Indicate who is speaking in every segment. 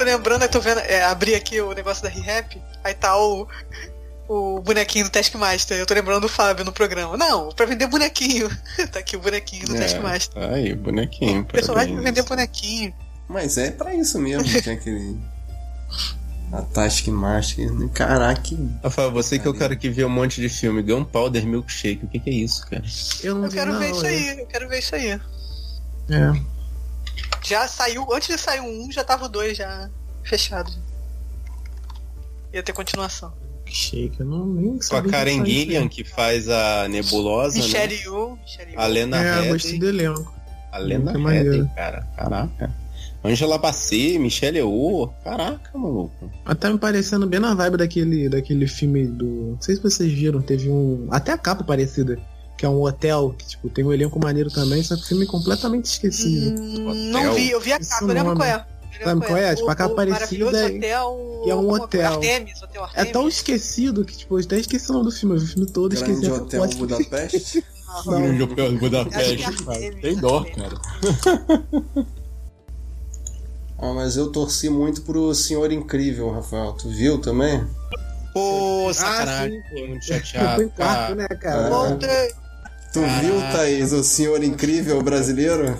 Speaker 1: tô lembrando, eu tô vendo, é, abri aqui o negócio da ReHap, aí tá o, o bonequinho do Taskmaster. Eu tô lembrando do Fábio no programa. Não, pra vender bonequinho. tá aqui o bonequinho do é, Taskmaster.
Speaker 2: Tá aí, bonequinho.
Speaker 1: Personagem pra vender bonequinho.
Speaker 3: Mas é pra isso mesmo, que é aquele. A Taskmaster. Caraca.
Speaker 2: Rafael, você que é o cara que vê um monte de filme, Gunpowder Milkshake, o que, que é isso, cara?
Speaker 1: Eu não eu quero não, ver isso aí, eu quero ver isso aí.
Speaker 3: É.
Speaker 1: Já saiu, antes de sair um, já tava o dois já fechado. Ia ter continuação.
Speaker 3: Shake, eu não nem
Speaker 2: Com a Karen Gillian, que faz a Nebulosa.
Speaker 1: Michelle
Speaker 2: né?
Speaker 1: Yu.
Speaker 2: A Lena
Speaker 3: É, Headey. gostei do elenco.
Speaker 2: A Lena Headey, cara. Caraca. Angela Bassett, Michelle Yeoh, caraca, maluco.
Speaker 3: Até tá me parecendo bem na vibe daquele, daquele filme do. Não sei se vocês viram, teve um. Até a capa parecida. Que é um hotel, que tipo, tem um elenco maneiro também, só que o filme é completamente esquecido.
Speaker 1: Hum, não vi, eu vi a capa, eu lembro qual é.
Speaker 3: Sabe qual é? Tipo, a capa parecida e é um hotel.
Speaker 1: Artemis, hotel
Speaker 3: Artemis. É tão esquecido que, tipo, eu até esqueci o nome do filme. Eu vi o filme todo
Speaker 2: Grande
Speaker 3: esqueci
Speaker 2: Hotel Budapeste. Grande Hotel Budapeste. Tem dó, cara.
Speaker 3: ah, mas eu torci muito pro Senhor Incrível, Rafael. Tu viu também?
Speaker 2: Pô, sacanagem. Ah, muito chateado.
Speaker 3: Quarto, né, cara? É. Tu viu, Thaís, o Senhor Incrível brasileiro?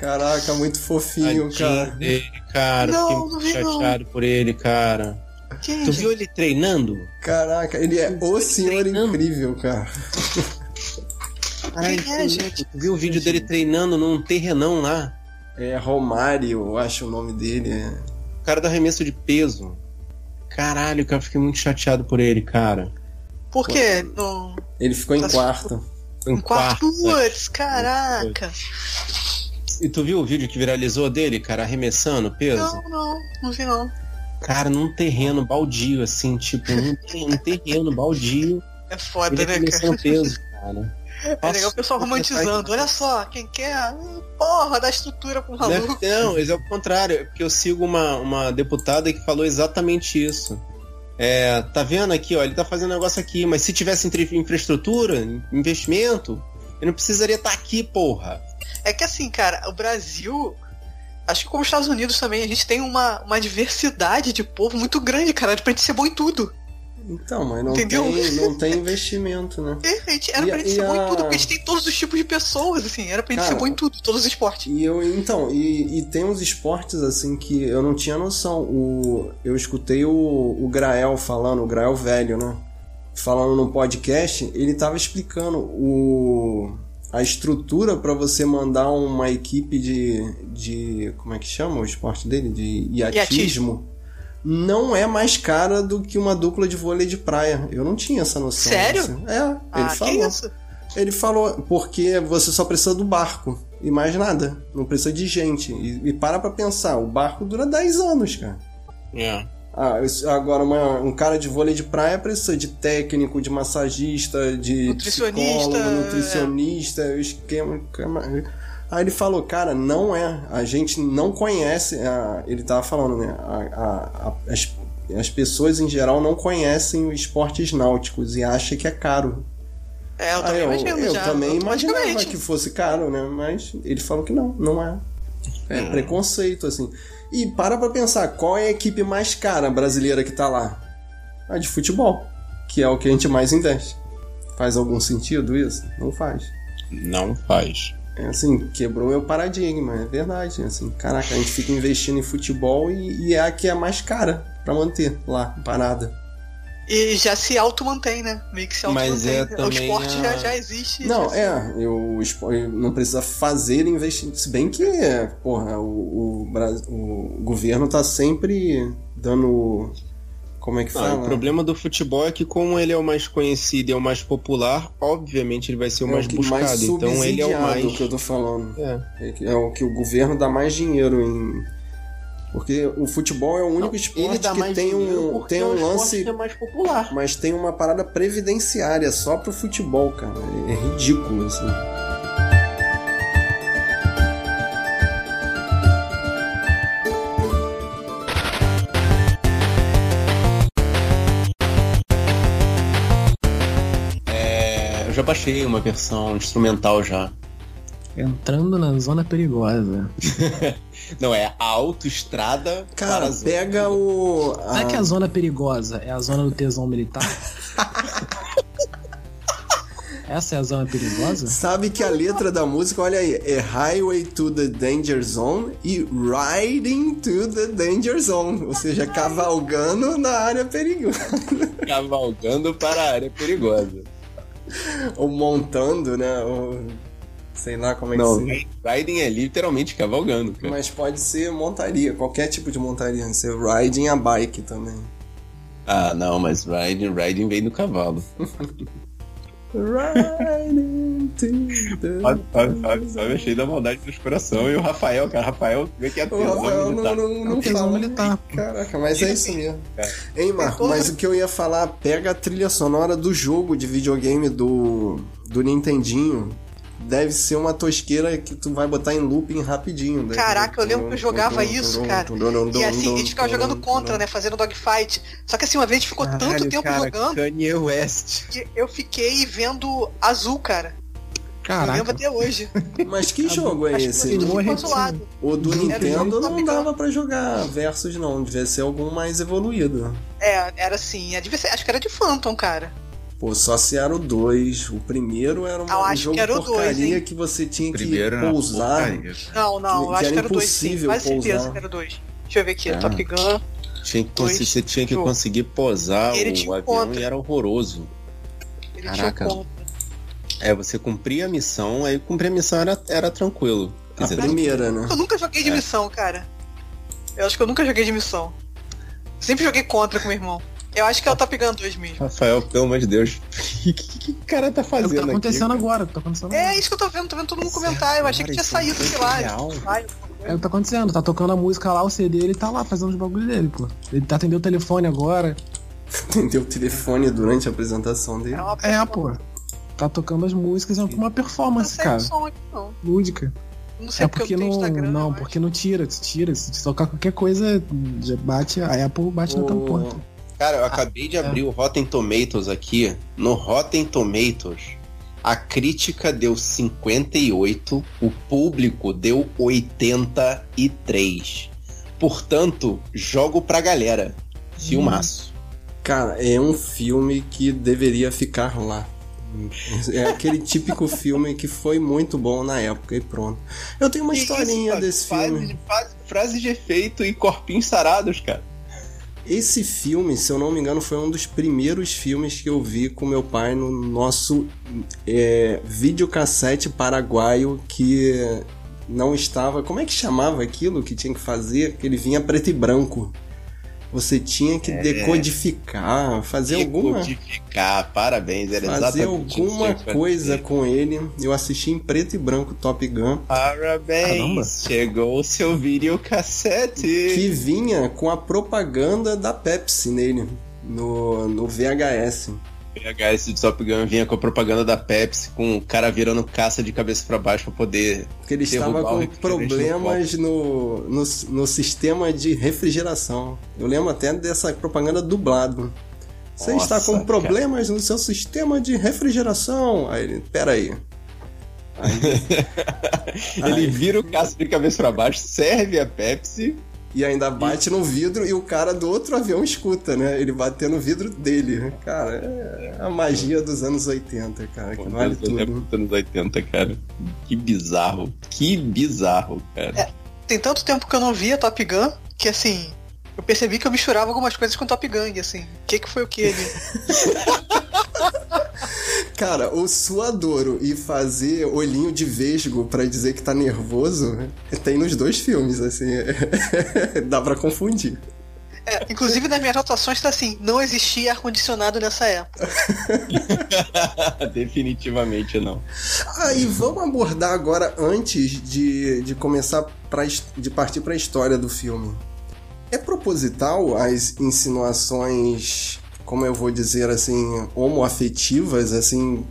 Speaker 3: Caraca, muito fofinho, Tadinho cara.
Speaker 2: Dele, cara. Não, Fiquei muito chateado não. por ele, cara. Que tu viu ele treinando?
Speaker 3: Caraca, ele é o senhor treinando? incrível, cara.
Speaker 2: Ai, é, gente? Tu viu o vídeo dele treinando num terrenão lá?
Speaker 3: É Romário, eu acho o nome dele. É...
Speaker 2: O cara do arremesso de peso. Caralho, cara, fiquei muito chateado por ele, cara.
Speaker 1: Por quê?
Speaker 3: Ele ficou em tá quarto.
Speaker 1: Em quarto. Putz, caraca.
Speaker 2: E tu viu o vídeo que viralizou dele, cara, arremessando peso?
Speaker 1: Não, não, não vi não.
Speaker 2: Cara, num terreno baldio, assim, tipo, num terreno baldio.
Speaker 1: É foda, né, cara?
Speaker 2: peso, cara.
Speaker 1: É legal o pessoal romantizando. Olha só, quem quer, hum, porra, dá estrutura pro maluco.
Speaker 2: Não, é o contrário. É porque eu sigo uma, uma deputada que falou exatamente isso. É, tá vendo aqui, ó, ele tá fazendo negócio aqui, mas se tivesse infraestrutura, investimento, ele não precisaria estar tá aqui, porra.
Speaker 1: É que assim, cara, o Brasil. Acho que como os Estados Unidos também, a gente tem uma, uma diversidade de povo muito grande, cara, pra gente ser bom em tudo.
Speaker 3: Então, mas não, tem, não tem investimento, né?
Speaker 1: É, gente, era e, pra gente ser a... bom em tudo, porque a gente tem todos os tipos de pessoas, assim, era pra gente Cara, ser bom em tudo, todos os esportes.
Speaker 3: E eu, então, e, e tem uns esportes, assim, que eu não tinha noção. O, eu escutei o, o Grael falando, o Grael velho, né? Falando no podcast, ele tava explicando o a estrutura para você mandar uma equipe de, de. Como é que chama o esporte dele? De iatismo. Não é mais cara do que uma dupla de vôlei de praia. Eu não tinha essa noção.
Speaker 1: Sério?
Speaker 3: Assim. É, ele ah, falou. Ele falou, porque você só precisa do barco e mais nada. Não precisa de gente. E, e para pra pensar, o barco dura 10 anos, cara.
Speaker 2: É.
Speaker 3: Ah, agora uma, um cara de vôlei de praia precisa de técnico, de massagista, de nutricionista, nutricionista, é. esquema, Aí ele falou, cara, não é. A gente não conhece. A, ele tava falando, né? A, a, as, as pessoas em geral não conhecem os esportes náuticos e acham que é caro.
Speaker 1: É, eu também imagino. Eu,
Speaker 3: eu também imaginava que fosse caro, né? Mas ele falou que não, não é. É hum. preconceito, assim. E para pra pensar, qual é a equipe mais cara brasileira que tá lá? A de futebol, que é o que a gente mais investe. Faz algum sentido isso? Não faz.
Speaker 2: Não faz.
Speaker 3: É assim, quebrou meu paradigma, é verdade. Assim, caraca, a gente fica investindo em futebol e, e é a que é mais cara para manter lá, parada.
Speaker 1: E já se auto-mantém, né? Meio que se auto-mantém. É o esporte a... já, já existe.
Speaker 3: Não, já é. Eu, não precisa fazer investimento. Se bem que, porra, o, o, o governo tá sempre dando. Como é que fala?
Speaker 2: o problema do futebol é que, como ele é o mais conhecido e é o mais popular, obviamente ele vai ser o é mais o buscado. Mais então ele é o mais.
Speaker 3: que eu tô falando. É. é o que o governo dá mais dinheiro em porque o futebol é o único não, esporte que tem um, tem um lance.
Speaker 1: É mais popular.
Speaker 3: Mas tem uma parada previdenciária só pro futebol, cara. É, é ridículo, assim.
Speaker 2: Já baixei uma versão instrumental já.
Speaker 4: Entrando na zona perigosa.
Speaker 2: Não, é a autoestrada.
Speaker 3: Cara, pega o.
Speaker 4: Não é que a zona perigosa é a zona do tesão militar? Essa é a zona perigosa?
Speaker 3: Sabe que a letra da música, olha aí, é Highway to the Danger Zone e Riding to the Danger Zone. Ou seja, cavalgando na área perigosa.
Speaker 2: Cavalgando para a área perigosa.
Speaker 3: Ou montando, né? Ou... Sei lá como é
Speaker 2: Não,
Speaker 3: que se...
Speaker 2: riding é literalmente cavalgando. Cara.
Speaker 3: Mas pode ser montaria, qualquer tipo de montaria. Ser riding a bike também.
Speaker 2: Ah, não, mas riding, riding vem do cavalo. Sabe, sabe, sabe, achei da maldade dos coração. E o Rafael, cara, Rafael, vê que é
Speaker 3: O
Speaker 2: tesão
Speaker 3: Rafael
Speaker 2: militar.
Speaker 3: não, não, não
Speaker 4: tesão
Speaker 3: fala.
Speaker 4: militar.
Speaker 3: Caraca, mas é isso mesmo.
Speaker 2: Cara.
Speaker 3: Hein, Marco, mas o que eu ia falar, pega a trilha sonora do jogo de videogame do, do Nintendinho. Deve ser uma tosqueira que tu vai botar em looping rapidinho. Deve-
Speaker 1: Caraca, eu lembro que eu jogava isso, cara. E assim, a gente ficava jogando contra, né? Fazendo dogfight. Só que assim, uma vez a gente ficou tanto
Speaker 2: Caralho,
Speaker 1: tempo
Speaker 2: cara,
Speaker 1: jogando
Speaker 2: Kanye West.
Speaker 1: que eu fiquei vendo azul, cara. Eu lembro
Speaker 4: Caraca.
Speaker 1: até hoje.
Speaker 3: Mas que jogo é esse? O do Nintendo não dava pra jogar versus, não. Devia ser algum mais evoluído.
Speaker 1: É, era assim. é, devia ser- acho que era de Phantom, cara.
Speaker 3: Pô, só se era o 2. O primeiro era um,
Speaker 1: eu
Speaker 3: um
Speaker 1: acho
Speaker 3: jogo
Speaker 1: que era o dois,
Speaker 3: porcaria
Speaker 1: hein?
Speaker 3: que você tinha que
Speaker 2: Primeiro era
Speaker 3: pousar.
Speaker 1: Não, não, eu
Speaker 3: Que
Speaker 1: acho
Speaker 3: era
Speaker 1: que era o 2 sim.
Speaker 3: impossível
Speaker 1: Quase certeza
Speaker 3: pousar.
Speaker 1: que era o 2. Deixa eu ver aqui,
Speaker 2: É.
Speaker 1: Top Gun.
Speaker 2: Tinha que
Speaker 1: Dois.
Speaker 2: conseguir, você tinha que
Speaker 1: Jogo.
Speaker 2: conseguir posar o avião
Speaker 1: contra.
Speaker 2: e era horroroso.
Speaker 1: Ele
Speaker 2: Caraca.
Speaker 1: tinha contra.
Speaker 2: É, você cumpria a missão, aí cumprir a missão era, era tranquilo. Quer
Speaker 3: A
Speaker 2: dizer,
Speaker 3: primeira, né?
Speaker 1: Eu nunca joguei de
Speaker 2: É.
Speaker 1: missão, cara. Eu acho que eu nunca joguei de missão. Sempre joguei contra com meu irmão. Eu acho que é o Top Gun 2 mesmo.
Speaker 2: Rafael, pelo amor de Deus, o que, que, que o cara tá
Speaker 4: É o que
Speaker 2: fazendo
Speaker 4: tá acontecendo
Speaker 2: aqui?
Speaker 4: agora, o que tá acontecendo
Speaker 1: É
Speaker 4: agora.
Speaker 1: isso que eu tô vendo, tô vendo todo mundo comentar. Eu achei que tinha
Speaker 2: Cara, é
Speaker 1: saído, sei lá.
Speaker 2: real.
Speaker 1: Ai,
Speaker 4: É o que tá acontecendo, tá tocando a música lá, o CD, ele tá lá fazendo os bagulhos dele, pô. Ele tá atendendo o telefone agora.
Speaker 3: Atendeu o telefone durante a apresentação dele.
Speaker 1: É,
Speaker 4: É, pô. Tá tocando as músicas, é uma
Speaker 1: Não
Speaker 4: performance,
Speaker 1: sei
Speaker 4: cara.
Speaker 1: o som aqui, não.
Speaker 4: Lúdica.
Speaker 1: Não sei
Speaker 4: É
Speaker 1: porque,
Speaker 4: porque
Speaker 1: eu tenho
Speaker 4: não.
Speaker 1: Instagram.
Speaker 4: Não, porque não tira, se tira. Se tocar qualquer coisa, já bate, a Apple bate na tua
Speaker 3: O-
Speaker 4: porta.
Speaker 2: Cara, eu acabei de abrir o Rotten Tomatoes aqui. No Rotten Tomatoes, a crítica deu 58, o público deu 83. Portanto, jogo pra galera. Filmaço.
Speaker 3: Cara, é um filme que deveria ficar lá. É aquele típico filme que foi muito bom na época e pronto. Eu tenho uma
Speaker 2: Que
Speaker 3: historinha
Speaker 2: isso,
Speaker 3: desse filme.
Speaker 2: frase- Frase de efeito e corpinhos sarados, cara.
Speaker 3: Esse filme, se eu não me engano, foi um dos primeiros filmes que eu vi com meu pai no nosso é, videocassete paraguaio que não estava. Como é que chamava aquilo que tinha que fazer? Que ele vinha preto e branco. Você tinha que decodificar, fazer alguma.
Speaker 2: Decodificar, parabéns. Era
Speaker 3: Fazer alguma coisa com ele. Eu assisti em preto e branco Top Gun.
Speaker 2: Parabéns.
Speaker 4: Caramba.
Speaker 2: Chegou o seu videocassete.
Speaker 3: Que vinha com a propaganda da Pepsi nele. No, no VHS.
Speaker 2: VHS de Top Gun vinha com a propaganda da Pepsi, com o cara virando caça de cabeça pra baixo pra poder.
Speaker 3: Porque ele estava com problemas no, no, no sistema de refrigeração. Eu lembro até dessa propaganda dublado. Você
Speaker 2: Nossa,
Speaker 3: está com
Speaker 2: cara.
Speaker 3: problemas no seu sistema de refrigeração. Aí ele, pera aí.
Speaker 2: Ele vira o caça de cabeça pra baixo, serve a Pepsi.
Speaker 3: E ainda bate no vidro e o cara do outro avião escuta, né? Ele bateu no vidro dele. Cara, é a magia dos anos 80, cara, que vale
Speaker 2: Deus, é
Speaker 3: tudo.
Speaker 2: muito anos 80, cara. Que bizarro. Que bizarro, cara.
Speaker 1: Tem tanto tempo que eu não via Top Gun que assim. Eu percebi que eu misturava algumas coisas com Top Gun, e assim. O que, que foi o que ali?
Speaker 3: Cara, o suadouro e fazer olhinho de vesgo pra dizer que tá nervoso tem nos dois filmes, assim. Dá pra confundir.
Speaker 1: É, inclusive nas minhas anotações tá assim: não existia ar-condicionado nessa época.
Speaker 2: Definitivamente não.
Speaker 3: Ah, e vamos abordar agora, antes de, de começar pra, de partir pra história do filme. É proposital as insinuações, como eu vou dizer assim, homoafetivas, assim.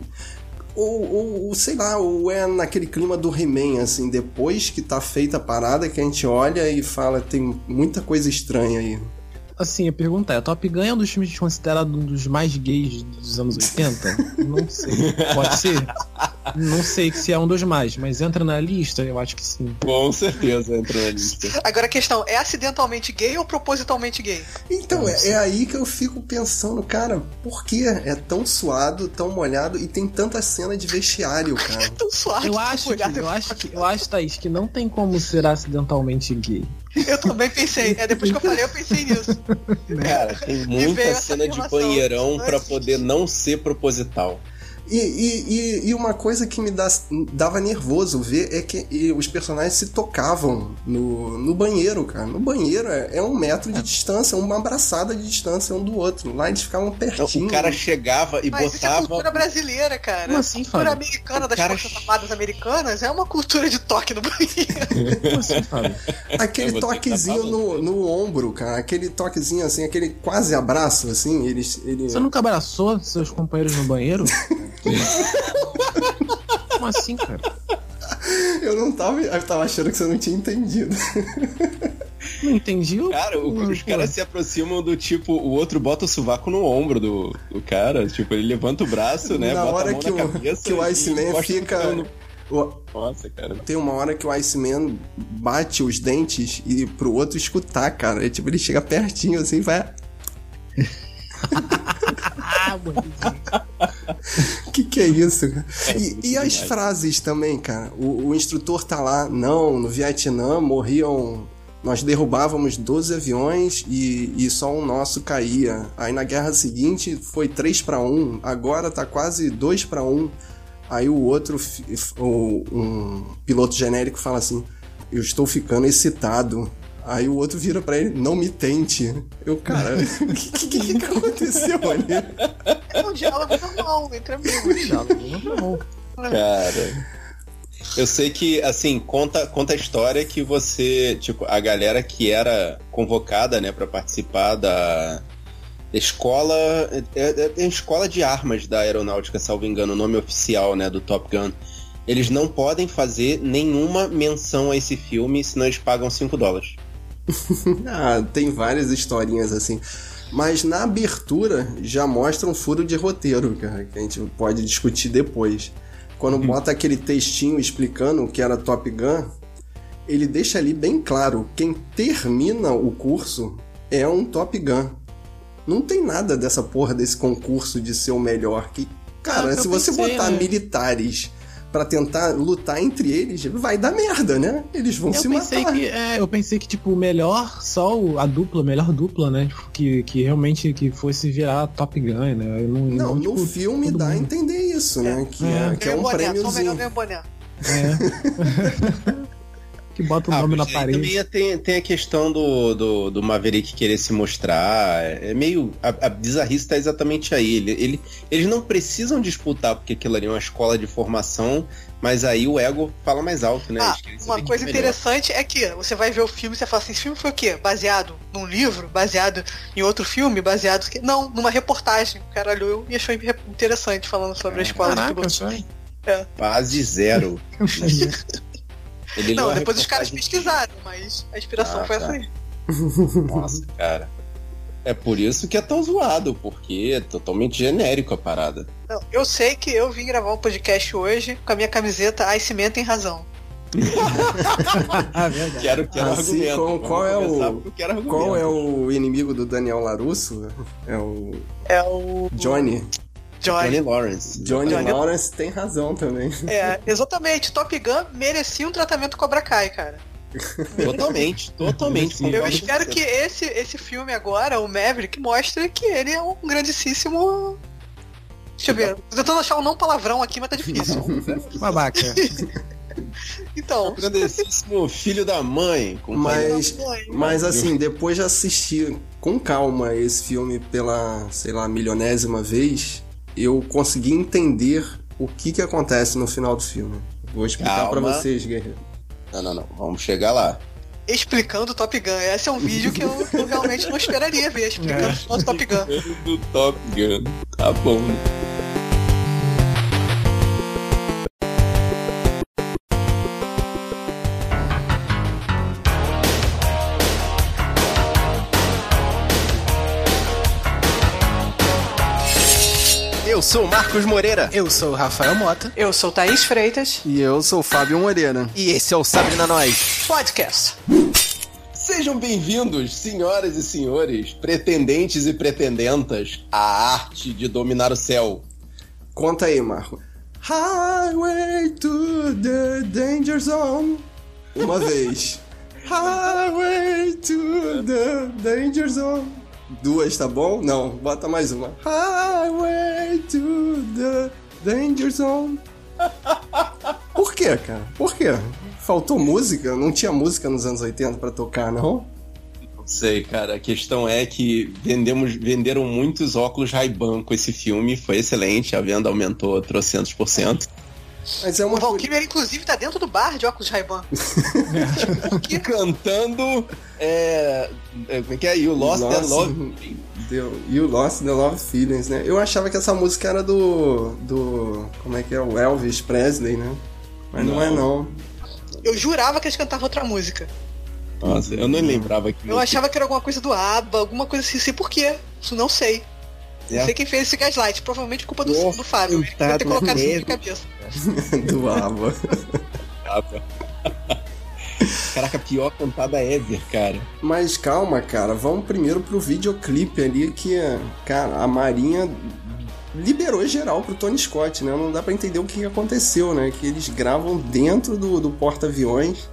Speaker 3: Ou, ou, ou, sei lá, ou é naquele clima do He-Man, assim, depois que tá feita a parada que a gente olha e fala, tem muita coisa estranha aí.
Speaker 4: Assim, a pergunta é: Top Gun é um dos filmes considerado um dos mais gays dos anos 80? Não sei. Pode ser? Não sei se é um dos mais, mas entra na lista, eu acho que sim.
Speaker 2: Com certeza entra na lista.
Speaker 1: Agora a questão, é acidentalmente gay ou propositalmente gay?
Speaker 3: Então, é, é aí que eu fico pensando, cara, por que é tão suado, tão molhado e tem tanta cena de vestiário, cara?
Speaker 1: Tão suave,
Speaker 4: Eu
Speaker 1: tão
Speaker 4: acho, que,
Speaker 1: molhado.
Speaker 4: eu acho que, eu acho, Thaís, que não tem como ser acidentalmente gay.
Speaker 1: Eu também pensei. É depois que eu falei, eu pensei nisso.
Speaker 2: Cara, tem muita cena de banheirão pra
Speaker 1: Antes
Speaker 2: poder não ser proposital.
Speaker 3: E, e, e, e uma coisa que me dá- dava nervoso ver é que os personagens se tocavam no, no banheiro, cara. No banheiro é, é um metro de distância, uma abraçada de distância um do outro. Lá eles ficavam
Speaker 2: Então,
Speaker 3: pertinho.
Speaker 2: o cara chegava e
Speaker 1: Mas isso é cultura
Speaker 2: botava.
Speaker 1: brasileira, cara.
Speaker 4: Como assim,
Speaker 1: a cultura
Speaker 4: Fábio?
Speaker 1: americana das
Speaker 2: cara-
Speaker 1: Forças Armadas Americanas é uma cultura de toque no banheiro.
Speaker 4: Como assim, Fábio?
Speaker 3: Aquele toquezinho no, no ombro, cara. Aquele toquezinho assim, aquele quase abraço, assim. Eles. Ele...
Speaker 4: Você nunca abraçou seus companheiros no banheiro? Como assim, cara?
Speaker 3: Eu não tava. Eu tava achando que você não tinha entendido.
Speaker 4: Não entendi. o-
Speaker 2: Cara, o- os caras se aproximam do tipo, o outro bota o sovaco no ombro do, do cara. Tipo, ele levanta o braço, né?
Speaker 3: Na
Speaker 2: bota
Speaker 3: hora
Speaker 2: a mão
Speaker 3: que
Speaker 2: na
Speaker 3: o-
Speaker 2: cabeça
Speaker 3: que o Iceman
Speaker 2: no
Speaker 3: fica-
Speaker 2: Nossa, cara.
Speaker 3: Tem uma hora que o Iceman bate os dentes e pro outro escutar, cara. É tipo, ele chega pertinho assim e vai. Que que é isso? cara?
Speaker 2: É
Speaker 3: E, e as frases também, cara? O, o instrutor tá lá, não, no Vietnã morriam. Nós derrubávamos 12 aviões e, e só um nosso caía. Aí na guerra seguinte foi 3 para 1, agora tá quase 2 para 1. Aí o outro, o, um piloto genérico fala assim: Eu estou ficando excitado. Aí o outro vira pra ele: Não me tente. Eu, cara, o que, que, que aconteceu ali?
Speaker 1: É um diálogo normal entre amigos.
Speaker 4: Não, não.
Speaker 2: Cara. Eu sei que, assim, conta, conta a história que você, tipo, a galera que era convocada, né, pra participar da escola. É, é, é a escola de armas da aeronáutica, salvo engano, o nome oficial, né, do Top Gun. Eles não podem fazer nenhuma menção a esse filme, senão eles pagam 5 dólares.
Speaker 3: Ah, tem várias historinhas assim. Mas na abertura já mostra um furo de roteiro, cara, que a gente pode discutir depois. Quando bota aquele textinho explicando o que era Top Gun, ele deixa ali bem claro: quem termina o curso é um Top Gun. Não tem nada dessa porra desse concurso de ser o melhor. Que, cara,
Speaker 4: eu
Speaker 3: se você
Speaker 4: pensei,
Speaker 3: botar
Speaker 4: né?
Speaker 3: militares pra tentar lutar entre eles, vai dar merda, né? Eles vão
Speaker 4: Eu
Speaker 3: se
Speaker 4: pensei
Speaker 3: matar.
Speaker 4: que, é, eu pensei que, tipo, o melhor, só o- a dupla, a melhor dupla, né? Tipo, que, que realmente que fosse virar Top Gun, né? Eu não,
Speaker 3: Não, no
Speaker 4: tipo,
Speaker 3: filme
Speaker 4: todo
Speaker 3: dá a entender isso, né? Que é,
Speaker 4: É.
Speaker 3: que é
Speaker 1: Ganha
Speaker 3: um
Speaker 1: boné, só o melhor
Speaker 3: prêmiozinho.
Speaker 1: ganha boné.
Speaker 4: É. que bota o
Speaker 2: Ah,
Speaker 4: nome na parede.
Speaker 2: também tem, tem a questão do, do, do Maverick querer se mostrar. É meio. A, a bizarrice tá exatamente aí. Ele, ele- eles não precisam disputar, porque aquilo ali é uma escola de formação, mas aí o ego fala mais alto, né?
Speaker 1: Ah, uma coisa
Speaker 2: é melhor.
Speaker 1: interessante é que você vai ver o filme e você fala assim, esse filme foi o quê? Baseado num livro? Baseado em outro filme? Baseado... Não, numa reportagem. O cara olhou e achou interessante falando sobre a escola de
Speaker 4: Caraca,
Speaker 1: pilotos.
Speaker 4: sério.
Speaker 2: Base zero. Ele
Speaker 1: Não, depois os caras pesquisaram, mas a inspiração
Speaker 2: Ah,
Speaker 1: foi
Speaker 2: tá.
Speaker 1: essa aí.
Speaker 2: Nossa, cara. É por isso que é tão zoado, porque é totalmente genérico a parada.
Speaker 1: Não, eu sei que eu vim gravar um podcast hoje com a minha camiseta Iceman tem razão.
Speaker 4: ah, verdade.
Speaker 2: Quero, quero
Speaker 3: Assim,
Speaker 2: argumento.
Speaker 3: qual-
Speaker 2: Vamos
Speaker 3: qual é o-. Qual é o inimigo do Daniel Larusso? É o
Speaker 1: É o
Speaker 3: Johnny.
Speaker 2: Johnny
Speaker 1: Johnny.
Speaker 2: Lawrence.
Speaker 3: Johnny
Speaker 1: Johnny-
Speaker 3: Lawrence tem razão também.
Speaker 1: É, exatamente. Top Gun merecia um tratamento Cobra Kai, cara.
Speaker 2: Totalmente, totalmente.
Speaker 4: Eu
Speaker 1: Eu espero que esse, esse filme agora, o Maverick, mostre que ele é um grandíssimo. Deixa eu ver. Tô tentando achar um não palavrão aqui, mas tá difícil.
Speaker 4: Babaca.
Speaker 1: Então.
Speaker 2: Grandíssimo filho da mãe.
Speaker 3: Mas, mas assim, depois de assistir com calma esse filme pela, sei lá, milionésima vez, eu consegui entender o que que acontece no final do filme. Vou explicar pra
Speaker 2: Calma.
Speaker 3: vocês, guerreiro.
Speaker 2: Não, não, não. Vamos chegar lá.
Speaker 1: Explicando Top Gun. Esse é um vídeo que eu, eu realmente não esperaria ver. Explicando
Speaker 4: É.
Speaker 1: o Top Gun.
Speaker 2: Do Top Gun. Tá bom.
Speaker 5: Eu sou
Speaker 2: Marcos Moreira.
Speaker 5: Eu sou o Rafael Mota.
Speaker 1: Eu sou Thaís Freitas.
Speaker 3: E eu sou o Fábio Moreira.
Speaker 2: E esse é o Sabrina Nós
Speaker 1: Podcast.
Speaker 2: Sejam bem-vindos, senhoras e senhores, pretendentes e pretendentas, à arte de dominar o céu.
Speaker 3: Conta aí, Marco. Highway to the Danger Zone. Uma vez. Highway to the Danger Zone. Duas, tá bom? Não, bota mais uma. Highway to the Danger Zone. Por quê, cara? Por quê? Faltou música? Não tinha música nos anos 80 pra tocar, não?
Speaker 2: Não sei, cara. A questão é que vendemos, venderam muitos óculos Ray-Ban com esse filme. Foi excelente. A venda aumentou trocentos por cento.
Speaker 3: Mas é uma
Speaker 1: O Valkyrie, inclusive, tá dentro do bar de óculos Ray-Ban.
Speaker 2: E cantando. É. é, Como é que é? You Lost
Speaker 3: Nossa.
Speaker 2: That Love.
Speaker 3: Deu, You Lost the Love Feelings, né? Eu achava que essa música era do. do. Como é que é? O Elvis Presley, né? Mas não,
Speaker 2: Não.
Speaker 3: é não.
Speaker 1: Eu jurava que eles cantavam outra música.
Speaker 2: Nossa, eu não lembrava que.
Speaker 1: Eu achava que era alguma coisa do ABBA, alguma coisa assim. Sei por quê. Isso não sei. Não
Speaker 2: É.
Speaker 1: sei quem fez esse gaslight. Provavelmente culpa do,
Speaker 2: Nossa,
Speaker 1: do Fábio. Ele
Speaker 2: coitado,
Speaker 1: deve ter colocado isso minha cabeça.
Speaker 3: do ABBA.
Speaker 2: Capa. Caraca, pior cantada ever, cara.
Speaker 3: Mas calma, cara. Vamos primeiro pro videoclipe ali que, cara, a Marinha liberou geral pro Tony Scott, né? Não dá pra entender o que aconteceu, né? Que eles gravam dentro do, do porta-aviões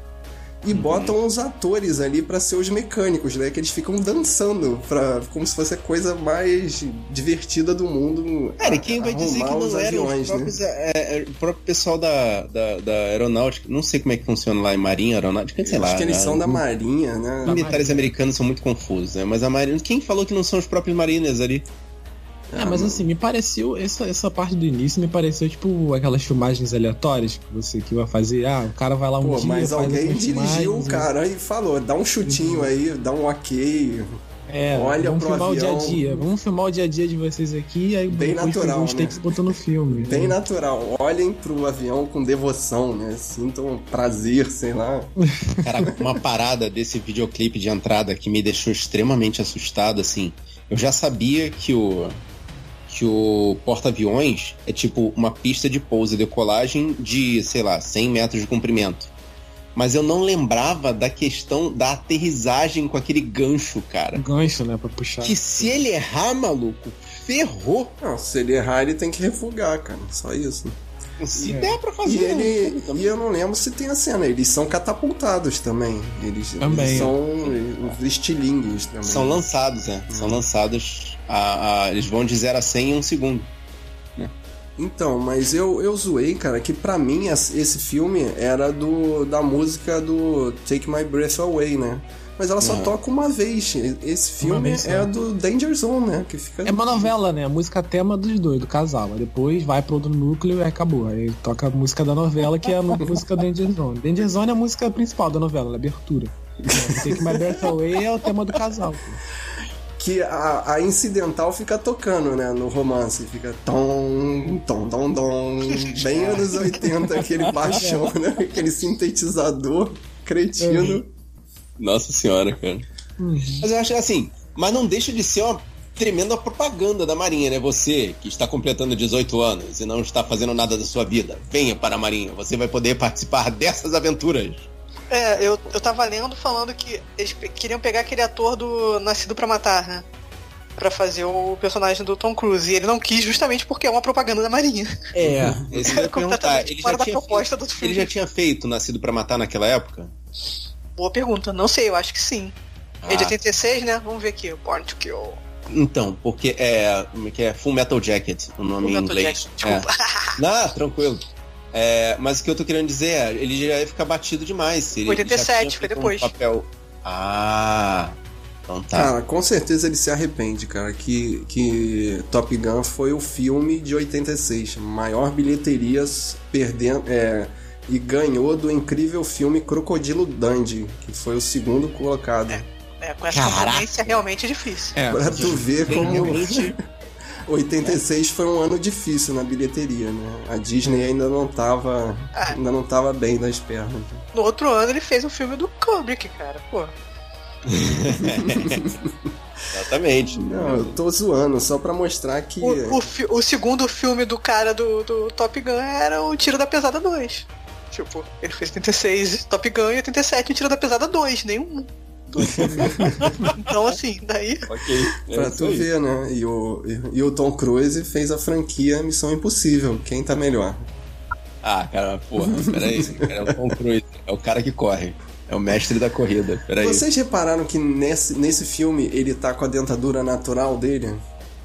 Speaker 3: e botam os atores ali pra ser os mecânicos, né? Que eles ficam dançando pra, como se fosse a coisa mais divertida do mundo.
Speaker 2: Cara, e quem vai dizer que não
Speaker 3: os
Speaker 2: eram
Speaker 3: aviões,
Speaker 2: os
Speaker 3: né?
Speaker 2: próprios, é, é, o próprio pessoal da, da, da aeronáutica? Não sei como é que funciona lá em Marinha, aeronáutica, sei lá.
Speaker 3: Acho que eles
Speaker 2: né?
Speaker 3: são da Marinha, né?
Speaker 2: Os militares americanos são muito confusos, né? Mas a Marinha. Quem falou que não são os próprios mariners ali?
Speaker 4: É, mas assim, me pareceu, essa, essa parte do início me pareceu tipo aquelas filmagens aleatórias que você que vai fazer. Ah, o cara vai lá um
Speaker 3: Pô,
Speaker 4: dia,
Speaker 3: mas
Speaker 4: faz
Speaker 3: alguém dirigiu o cara e falou, dá um chutinho aí, dá um ok.
Speaker 4: É,
Speaker 3: Olha
Speaker 4: vamos
Speaker 3: pro
Speaker 4: filmar o dia a
Speaker 3: avião.
Speaker 4: dia. Vamos filmar o dia a dia de vocês aqui, aí
Speaker 3: Bem natural, né?
Speaker 4: takes e botou no filme.
Speaker 3: Bem
Speaker 4: né?
Speaker 3: natural. Olhem pro avião com devoção, né? Sintam prazer, sei lá.
Speaker 2: Caraca, uma parada desse videoclipe de entrada que me deixou extremamente assustado, assim. Eu já sabia que o que o porta-aviões é tipo uma pista de pouso e decolagem de, sei lá, 100 metros de comprimento. Mas eu não lembrava da questão da aterrissagem com aquele gancho, cara.
Speaker 4: Gancho, né, pra puxar.
Speaker 2: Que se ele errar, maluco, ferrou.
Speaker 3: Não, se ele errar, ele tem que refugar, cara. Só isso.
Speaker 2: Se
Speaker 4: É.
Speaker 2: der pra fazer.
Speaker 3: E ele. E eu não lembro se tem a cena. Eles são catapultados também. Eles,
Speaker 4: Também,
Speaker 3: eles
Speaker 4: é.
Speaker 3: são os estilingues também.
Speaker 2: São lançados, né? São lançados. A, a- eles vão de 0 a 100 em um segundo.
Speaker 3: Então, mas eu, eu zoei, cara, que pra mim esse filme era do da música do Take My Breath Away, né? Mas ela só
Speaker 2: Uhum.
Speaker 3: toca uma vez. Esse filme
Speaker 4: vez
Speaker 3: é do Danger Zone, né? Que fica
Speaker 4: É uma novela, né? A música tema dos dois, do casal. Aí depois vai pro outro núcleo e acabou. Aí toca a música da novela, que é a música Danger Zone. Danger Zone é a música principal da novela, a abertura. É, Take My Breath Away é o tema do casal.
Speaker 3: Que a, a incidental fica tocando, né, no romance. Fica tom, tom, tom, tom. Bem anos 80, aquele baixão, né? Aquele sintetizador cretino.
Speaker 2: Nossa senhora, cara.
Speaker 4: Uhum.
Speaker 2: Mas eu acho assim, mas não deixa de ser uma tremenda propaganda da Marinha, né? Você que está completando 18 anos e não está fazendo nada da sua vida, venha para a Marinha. Você vai poder participar dessas aventuras.
Speaker 1: É, eu, eu tava lendo falando que eles queriam pegar aquele ator do Nascido pra Matar, né? Pra fazer o personagem do Tom Cruise. E ele não quis justamente porque é uma propaganda da Marinha.
Speaker 2: É, esse eu ia perguntar.
Speaker 1: Completamente
Speaker 2: Ele
Speaker 1: fora
Speaker 2: já,
Speaker 1: da
Speaker 2: tinha
Speaker 1: proposta
Speaker 2: feito,
Speaker 1: do filme.
Speaker 2: ele já tinha feito Nascido para Matar naquela época?
Speaker 1: Boa pergunta. Não sei, eu acho que sim. É de
Speaker 2: Ah.
Speaker 1: 86, né? Vamos ver aqui. Born to Kill.
Speaker 2: Então, porque é. Como é que é? Full Metal Jacket, o nome em
Speaker 1: Fullmetal
Speaker 2: inglês.
Speaker 1: Jacket.
Speaker 2: É. Não, tranquilo. É, mas o que eu tô querendo dizer é, ele já ia ficar batido demais. Ele
Speaker 1: 87,
Speaker 2: já tinha
Speaker 1: foi
Speaker 2: feito um
Speaker 1: depois.
Speaker 2: papel. Ah, então tá.
Speaker 3: Cara, com certeza ele se arrepende, cara, que, que Top Gun foi o filme de 86, maior bilheterias perdendo, é, e ganhou do incrível filme Crocodilo Dundee, que foi o segundo colocado.
Speaker 1: É, com essa realmente é difícil.
Speaker 4: É,
Speaker 3: Pra tu ver como
Speaker 2: Realmente.
Speaker 3: 86 foi um ano difícil na bilheteria, né? A Disney ainda não tava,
Speaker 1: Ah.
Speaker 3: ainda não tava bem das pernas.
Speaker 1: No outro ano ele fez um filme do Kubrick, cara. Pô.
Speaker 2: Exatamente.
Speaker 3: Não, eu tô zoando, só pra mostrar que.
Speaker 1: O, o, o segundo filme do cara do, do Top Gun era o Tiro da Pesada 2. Tipo, ele fez 86 Top Gun e 87 o Tiro da Pesada 2, nenhum. então, assim, daí.
Speaker 2: Ok. É
Speaker 3: Pra tu
Speaker 2: aí.
Speaker 3: ver, né? E o, e, e o Tom Cruise fez a franquia Missão Impossível. Quem tá melhor?
Speaker 2: Ah, cara, porra, peraí. Cara, é o Tom Cruise. É o cara que corre. É o mestre da corrida. Peraí.
Speaker 3: Vocês repararam que nesse, nesse filme ele tá com a dentadura natural dele?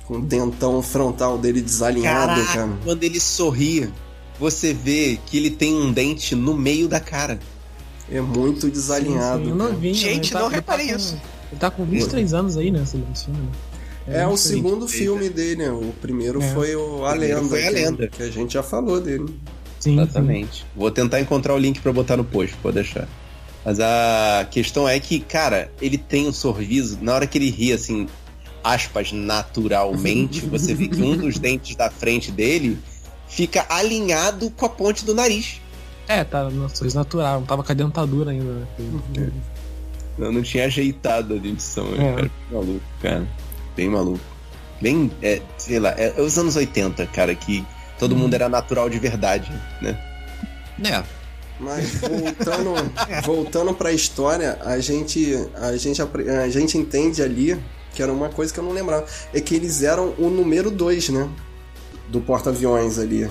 Speaker 3: Com o dentão frontal dele desalinhado,
Speaker 2: Caraca,
Speaker 3: cara.
Speaker 2: quando ele sorri, você vê que ele tem um dente no meio da cara.
Speaker 3: É muito desalinhado.
Speaker 4: Sim, sim, vi,
Speaker 1: Gente,
Speaker 4: ele
Speaker 1: não
Speaker 4: ele
Speaker 1: reparei
Speaker 4: com-
Speaker 1: isso.
Speaker 4: Ele tá com 23 anos aí, né? Esse filme, né?
Speaker 3: É o
Speaker 4: muito diferente.
Speaker 3: segundo filme dele, o primeiro
Speaker 4: É.
Speaker 3: foi o A Lenda.
Speaker 2: foi A
Speaker 3: que-
Speaker 2: Lenda.
Speaker 3: Que a gente já falou dele.
Speaker 4: Sim,
Speaker 2: Exatamente. Vou tentar encontrar o link pra botar no post, pode deixar. Mas a questão é que, cara, ele tem um sorriso, na hora que ele ri, assim, aspas, naturalmente, você vê que um dos dentes da frente dele fica alinhado com a ponte do nariz.
Speaker 4: É, tá no sorriso natural, não tava com a dentadura ainda. Né?
Speaker 2: Eu não tinha ajeitado a dentição,
Speaker 4: É.
Speaker 2: né, cara? Bem maluco, cara. Bem maluco. Bem, é, sei lá, é, é os anos 80, cara, que todo mundo era natural de verdade, né? É.
Speaker 3: Mas voltando, voltando pra história, a gente, a, gente, a gente entende ali, que era uma coisa que eu não lembrava, é que eles eram o número 2, né? Do porta-aviões ali.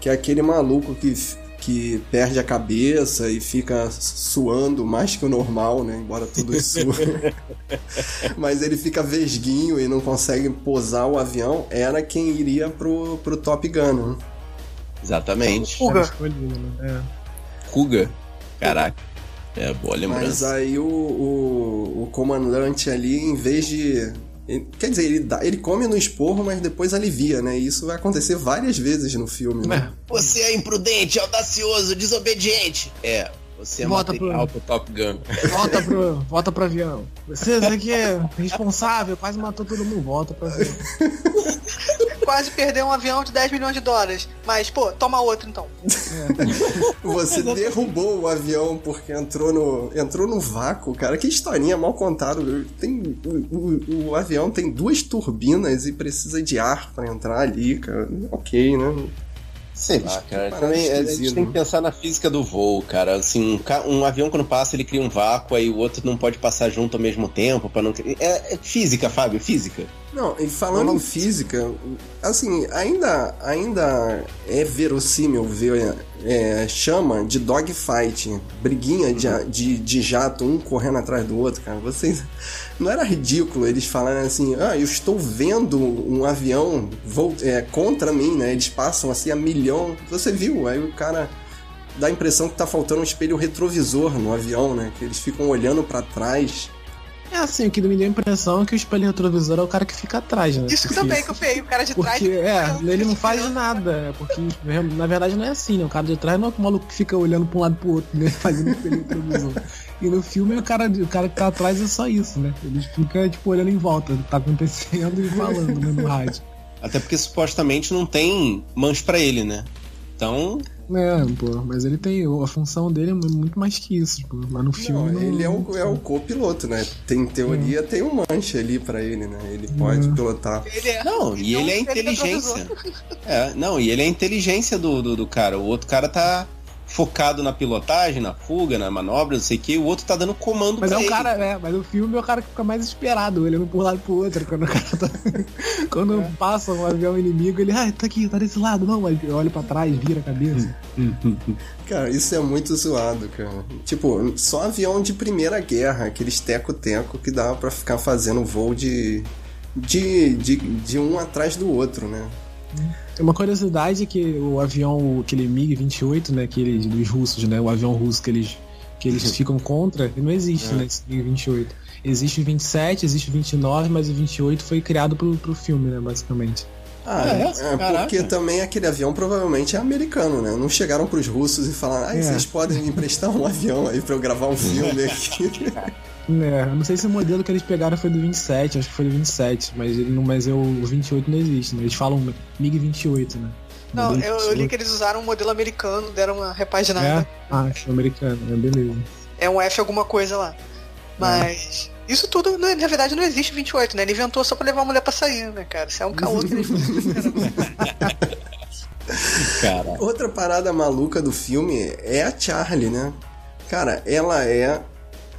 Speaker 3: Que é aquele maluco que, que perde a cabeça e fica suando mais que o normal, né? Embora tudo isso. Mas ele fica vesguinho e não consegue posar o avião. Era quem iria pro, pro Top Gun, né?
Speaker 2: Exatamente.
Speaker 1: Fuga.
Speaker 4: Era escolhido, né?
Speaker 2: Kuga. Caraca. É, boa
Speaker 3: Mas
Speaker 2: lembrança.
Speaker 3: aí o, o, o comandante ali, em vez de. Quer dizer, ele, dá, ele come no esporro, mas depois alivia, né? E isso vai acontecer várias vezes no filme, né?
Speaker 2: Você é imprudente, audacioso, desobediente. É, você é
Speaker 4: Volta
Speaker 2: material pro Top Gun.
Speaker 4: É. Volta pro, volta pro avião. Você aqui é responsável, quase matou todo mundo. Volta pro avião.
Speaker 1: Quase perdeu um avião de 10 milhões de dólares. Mas, pô, toma outro então.
Speaker 3: Você derrubou o avião porque entrou no, entrou no vácuo, cara. Que historinha mal contada. Tem, o, o- o avião tem duas turbinas e precisa de ar pra entrar ali, cara. Ok, né?
Speaker 2: Sei lá, cara.
Speaker 3: Parada
Speaker 2: Também, é, a gente tem que pensar na física do voo, cara. Assim, um, um avião quando passa, ele cria um vácuo, aí o outro não pode passar junto ao mesmo tempo para não criar. É, é física, Fábio, física.
Speaker 3: Não, e falando em física, assim, ainda, ainda é verossímil ver é, chama de dogfight, briguinha de, de, de jato, um correndo atrás do outro, cara. Vocês. Não era ridículo eles falarem assim, ah, eu estou vendo um avião vol- é, contra mim, né? Eles passam assim a milhão. Você viu? Aí o cara dá a impressão que tá faltando um espelho retrovisor no avião, né? Que eles ficam olhando pra trás.
Speaker 4: É assim, o que me deu a impressão é que o espelho retrovisor é o cara que fica atrás, né?
Speaker 1: Isso
Speaker 4: Porque-
Speaker 1: também que eu peguei, o cara de trás.
Speaker 4: Porque, é, ele não faz nada. é Porque, na verdade, não é assim, né? O cara de trás não é o maluco que fica olhando pra um lado e pro outro, né? Fazendo espelho retrovisor. E no filme, o cara, o cara que tá atrás é só isso, né? Ele fica, tipo, olhando em volta do que tá acontecendo e falando né, no rádio.
Speaker 2: Até porque supostamente não tem mãos pra ele, né? Então,
Speaker 4: É, pô, mas ele tem. A função dele é muito mais que isso, tipo, mas no filme.
Speaker 3: Não,
Speaker 4: Não,
Speaker 3: ele é o, é o copiloto, né? Tem teoria, tem um manche ali pra ele, né? Ele pode
Speaker 4: Hum.
Speaker 3: pilotar.
Speaker 1: Ele é,
Speaker 2: não, e
Speaker 1: Então,
Speaker 2: ele é
Speaker 1: ele é
Speaker 2: inteligência. É, não, e ele é a inteligência do, do, do cara. O outro cara tá focado na pilotagem, na fuga, na manobra, não sei o que, o outro tá dando comando
Speaker 4: Mas
Speaker 2: pra
Speaker 4: é um
Speaker 2: ele.
Speaker 4: cara, é, mas o filme é o cara que fica mais esperado, olhando pro lado e pro outro. Quando o cara tá. quando passa um avião inimigo, ele, ah, tá aqui, tá desse lado, não, mas olha pra trás, vira a cabeça.
Speaker 3: Cara, isso é muito zoado, cara. Tipo, só avião de primeira guerra, aqueles teco-teco que dava pra ficar fazendo voo de, de, de, de um atrás do outro, né?
Speaker 4: Uma curiosidade é que o avião, aquele MiG-28, né, aquele dos russos, né, o avião russo que eles, que eles ficam contra, ele não existe,
Speaker 3: É.
Speaker 4: né, esse MiG-28. Existe o 27, existe o 29, mas o 28 foi criado pro, pro filme, né, basicamente.
Speaker 3: Ah,
Speaker 2: é?
Speaker 3: é,
Speaker 2: Caraca.
Speaker 3: porque também aquele avião provavelmente é americano, né? Não chegaram pros russos e falaram, ah,
Speaker 4: É.
Speaker 3: vocês podem me emprestar um avião aí pra eu gravar um filme aqui.
Speaker 4: É, eu não sei se o modelo que eles pegaram foi do 27, acho que foi do 27, mas, ele não, mas eu, o 28 não existe, né? Eles falam MiG-28, né?
Speaker 1: Não, eu, eu li
Speaker 4: 28.
Speaker 1: que eles usaram um modelo americano, deram uma repaginada.
Speaker 4: É? Ah, acho americano, é beleza.
Speaker 1: É, um F alguma coisa lá. Mas. Isso tudo, na verdade, não existe 28, né? Ele inventou só pra levar a mulher pra sair, né, cara? Isso é um caô que eles
Speaker 3: Cara. Outra parada maluca do filme é a Charlie, né? Cara, ela é,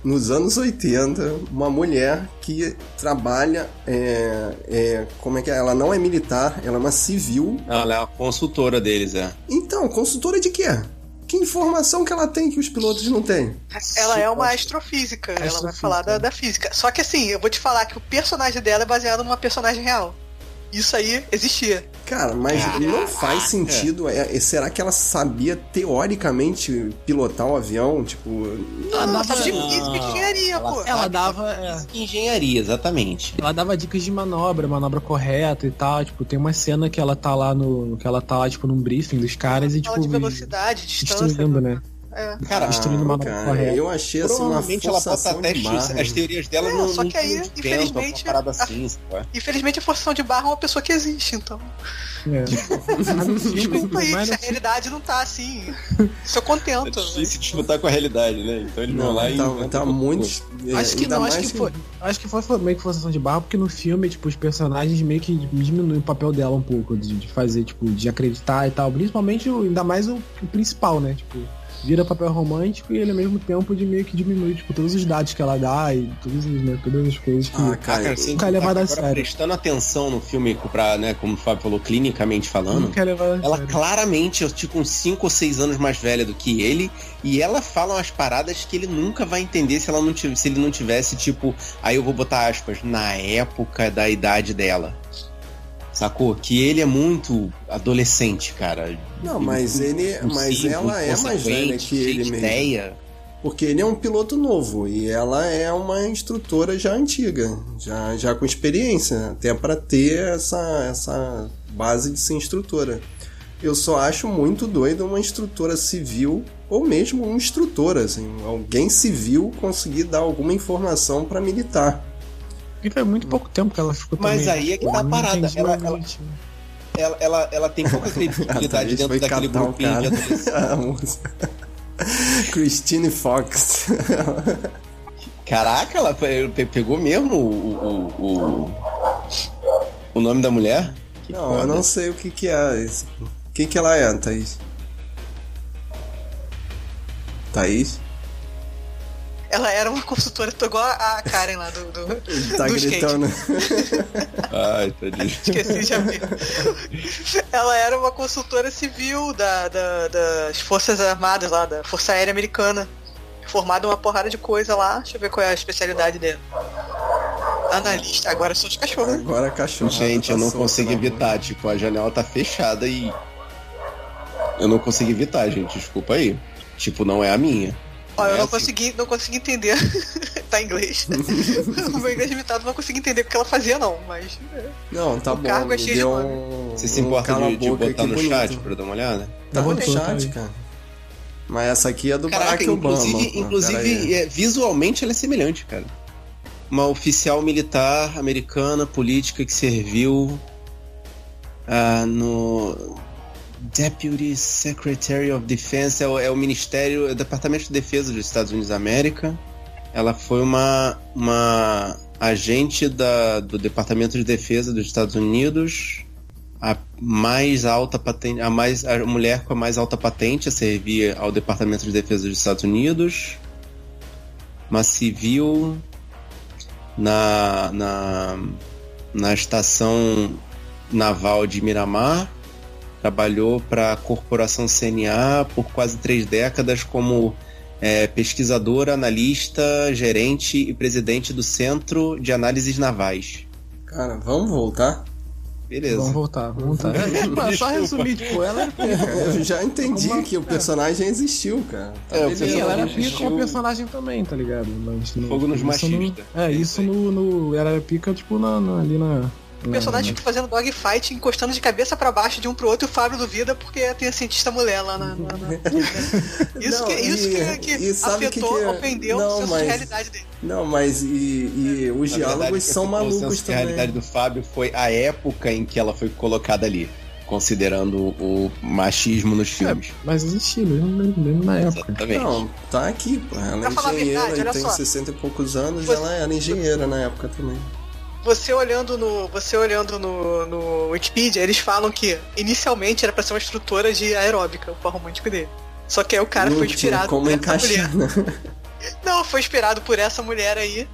Speaker 3: nos anos 80, uma mulher que trabalha. É, é, como é que é? Ela não é militar, ela é uma civil.
Speaker 2: Ela é a consultora deles, é.
Speaker 3: Então, consultora de quê? Que informação que ela tem que os pilotos não têm?
Speaker 1: Ela é uma astrofísica, astrofísica. ela vai falar da, da física. Só que assim, eu vou te falar que o personagem dela é baseado numa personagem real. Isso aí existia.
Speaker 3: Cara, mas não faz sentido. É, é, será que ela sabia teoricamente pilotar o um avião? Tipo.
Speaker 1: Ela não, dava de física e engenharia,
Speaker 4: ela,
Speaker 1: pô.
Speaker 4: Ela dava. É.
Speaker 2: Engenharia, exatamente.
Speaker 4: Ela dava dicas de manobra, manobra correta e tal. Tipo, tem uma cena que ela tá lá no. que ela tá lá, tipo, num briefing dos caras e, tipo.
Speaker 1: de velocidade, distância.
Speaker 4: Destruindo, né?
Speaker 1: É.
Speaker 2: Cara,
Speaker 3: destruindo uma cara, eu achei assim uma
Speaker 2: ela bota até as teorias dela é, no,
Speaker 1: só que aí, infelizmente,
Speaker 2: parada assim,
Speaker 1: a, infelizmente a forçação de barra é uma pessoa que existe, então. É. Desculpa aí, a realidade não tá assim. Isso eu contento. É
Speaker 2: difícil disputar com a realidade, né? Então ele não, lá
Speaker 3: tá, e. Tá, tá muito.
Speaker 4: Acho que não, acho que, foi. Acho que foi meio que forçação de barra, porque no filme, tipo, os personagens meio que diminuem o papel dela um pouco, de, de fazer, tipo, de acreditar e tal. Principalmente, ainda mais o, o principal, né? Tipo vira papel romântico e ele ao mesmo tempo de meio que diminui, tipo, todos os dados que ela dá e todas as, né, todas as coisas que
Speaker 2: ah, cara, assim,
Speaker 4: nunca é levado a sério.
Speaker 2: Prestando atenção no filme, pra, né, como o Fábio falou, clinicamente falando,
Speaker 4: nunca é
Speaker 2: ela
Speaker 4: sério.
Speaker 2: claramente é tipo uns 5 ou 6 anos mais velha do que ele e ela fala umas paradas que ele nunca vai entender se, ela não tivesse, se ele não tivesse, tipo, aí eu vou botar aspas, na época da idade dela. Sacou? Que ele é muito adolescente, cara.
Speaker 3: Não, mas ele. Mas ela é mais velha que ele mesmo. Ideia. Porque ele é um piloto novo e ela é uma instrutora já antiga, já, já com experiência, até para ter essa, essa base de ser instrutora. Eu só acho muito doido uma instrutora civil ou mesmo um instrutor, assim, alguém civil conseguir dar alguma informação para militar.
Speaker 4: E foi muito pouco tempo que ela ficou
Speaker 2: Mas também. aí é que tá parada. Ela, ela, ela, ela, ela, tem pouca credibilidade dentro daquele grupinho de
Speaker 3: Christine Fox.
Speaker 2: Caraca, ela pegou mesmo o, o, o, o nome da mulher?
Speaker 3: Que não, foda. eu não sei o que que é. O que que ela é, Thaís? Thaís?
Speaker 1: Ela era uma consultora, tô igual a Karen lá do, do,
Speaker 3: tá
Speaker 1: do
Speaker 3: gritando.
Speaker 2: Ai, tadinho.
Speaker 1: Esqueci, já vi. Ela era uma consultora civil da, da, das Forças Armadas lá, da Força Aérea Americana. Formada uma porrada de coisa lá. Deixa eu ver qual é a especialidade dela. Analista. Agora são os cachorros.
Speaker 3: Agora cachorro.
Speaker 2: Gente, tá eu não consigo evitar. Tipo, a janela tá fechada e. Eu não consigo evitar, gente. Desculpa aí. Tipo, não é a minha.
Speaker 1: Ó, eu não consegui, não consegui entender. tá em inglês. o meu inglês limitado não consegui entender o que ela fazia, não, mas.
Speaker 3: Não, tá
Speaker 1: o
Speaker 3: bom.
Speaker 1: Cargo é cheio de
Speaker 3: um...
Speaker 2: Você se importa de, de botar no bonito. chat pra dar uma olhada?
Speaker 3: Tá no chat, cara. Mas essa aqui é do Caraca, Barack Obama.
Speaker 2: Inclusive, inclusive é, visualmente ela é semelhante, cara. Uma oficial militar americana, política, que serviu uh, no Deputy Secretary of Defense é o, é o Ministério, é o Departamento de Defesa dos Estados Unidos da América. Ela foi uma, uma agente da, do Departamento de Defesa dos Estados Unidos, a mais alta patente, a mais a mulher com a mais alta patente a servir ao Departamento de Defesa dos Estados Unidos, uma civil na, na, na estação naval de Miramar Trabalhou para a corporação CNA por quase três décadas como é, pesquisadora, analista, gerente e presidente do Centro de Análises Navais.
Speaker 3: Cara, vamos voltar?
Speaker 2: Beleza.
Speaker 4: Vamos voltar, vamos voltar. É, só resumir, tipo, ela era pica.
Speaker 3: Eu já entendi Uma... que o personagem existiu, cara.
Speaker 4: Tá é, sim, ela era pica como personagem também, tá ligado? Mas,
Speaker 2: no, Fogo nos machistas.
Speaker 4: É, isso no, no. Era pica, tipo, na, na ali na
Speaker 1: o personagem fica fazendo dogfight, encostando de cabeça para baixo de um pro outro e o Fábio duvida porque tem a cientista mulher lá na. na, na... Isso, não, que, isso e, que, que afetou, que que... ofendeu não, o senso mas, de realidade dele.
Speaker 3: Não, mas e, e os diálogos verdade, são malucos também.
Speaker 2: A realidade do Fábio foi a época em que ela foi colocada ali considerando o machismo nos filmes.
Speaker 4: Mas existia mesmo, mesmo na época.
Speaker 2: Exatamente.
Speaker 3: Não, tá aqui, pô. Ela é engenheira
Speaker 1: verdade,
Speaker 3: e tem
Speaker 1: só.
Speaker 3: 60 e poucos anos,
Speaker 1: Você-
Speaker 3: ela era engenheira na época também.
Speaker 1: Você olhando no, você olhando no, no Wikipedia, eles falam que inicialmente era pra ser uma instrutora de aeróbica, o par romântico dele. Só que aí o cara
Speaker 3: Não
Speaker 1: foi inspirado por essa mulher.
Speaker 3: né?
Speaker 1: Não, foi inspirado por essa mulher aí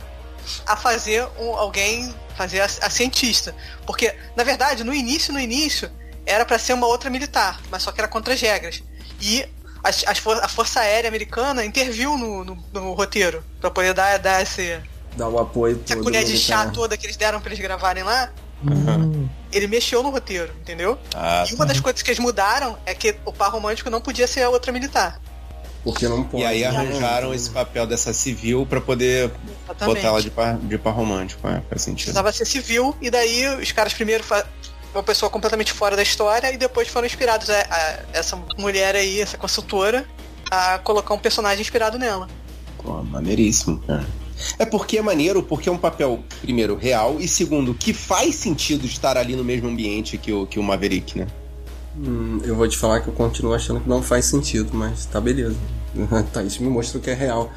Speaker 1: a fazer um, alguém fazer a, a cientista. Porque, na verdade, no início, no início, era pra ser uma outra militar, mas só que era contra as regras. E as, as for- a Força Aérea Americana interviu no, no, no roteiro pra poder dar, dar esse,
Speaker 3: Dá o apoio
Speaker 1: essa
Speaker 3: todo.
Speaker 1: colher de chá toda que eles deram pra eles gravarem lá.
Speaker 4: Hum,
Speaker 1: Ele mexeu no roteiro, entendeu?
Speaker 2: Ah,
Speaker 1: E uma das coisas que eles mudaram é que o par romântico não podia ser a outra militar.
Speaker 3: Porque não pode.
Speaker 2: e aí
Speaker 3: né?
Speaker 2: arranjaram esse papel dessa civil pra poder
Speaker 1: Exatamente.
Speaker 2: botar ela de par, de par romântico. É, faz sentido.
Speaker 1: Precisava ser civil, e daí os caras primeiro uma pessoa completamente fora da história, e depois foram inspirados a, a- essa mulher aí, essa consultora, a colocar um personagem inspirado nela.
Speaker 2: Pô, maneiríssimo, cara. É porque é maneiro, porque é um papel, primeiro, real, e segundo, que faz sentido estar ali no mesmo ambiente que o, que o Maverick, né?
Speaker 3: Hum, eu vou te falar que eu continuo achando que não faz sentido, mas tá beleza. tá, isso me mostrou que é real.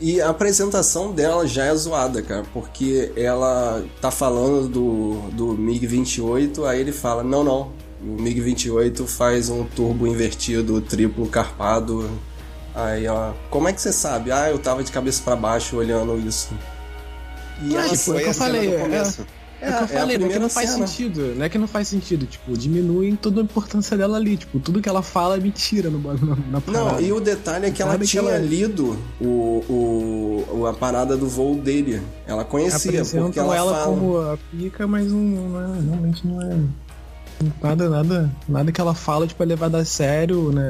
Speaker 3: E a apresentação dela já é zoada, cara, porque ela tá falando do, do MiG-28, aí ele fala, não, não, o MiG-28 faz um turbo invertido, triplo carpado. Aí ela, como é que você sabe? Ah, eu tava de cabeça pra baixo olhando isso. E ela,
Speaker 4: tipo,
Speaker 2: Foi
Speaker 4: é que eu falei, é-
Speaker 2: começo.
Speaker 4: É, o que eu
Speaker 3: é
Speaker 4: falei, não é que não faz
Speaker 3: cena.
Speaker 4: sentido. Não é que não faz sentido. Tipo, diminui toda a importância dela ali. Tipo, tudo que ela fala é mentira no, na, na parada.
Speaker 3: Não, e o detalhe é que ela
Speaker 4: Nada que
Speaker 3: tinha
Speaker 4: ela-
Speaker 3: lido o, o, o- a parada do voo dele. Ela conhecia,
Speaker 4: Apresentam
Speaker 3: porque ela,
Speaker 4: ela
Speaker 3: fala.
Speaker 4: como a pica, mas não, não é, realmente não é. Nada, nada, nada que ela fala, tipo, é levada a sério, né?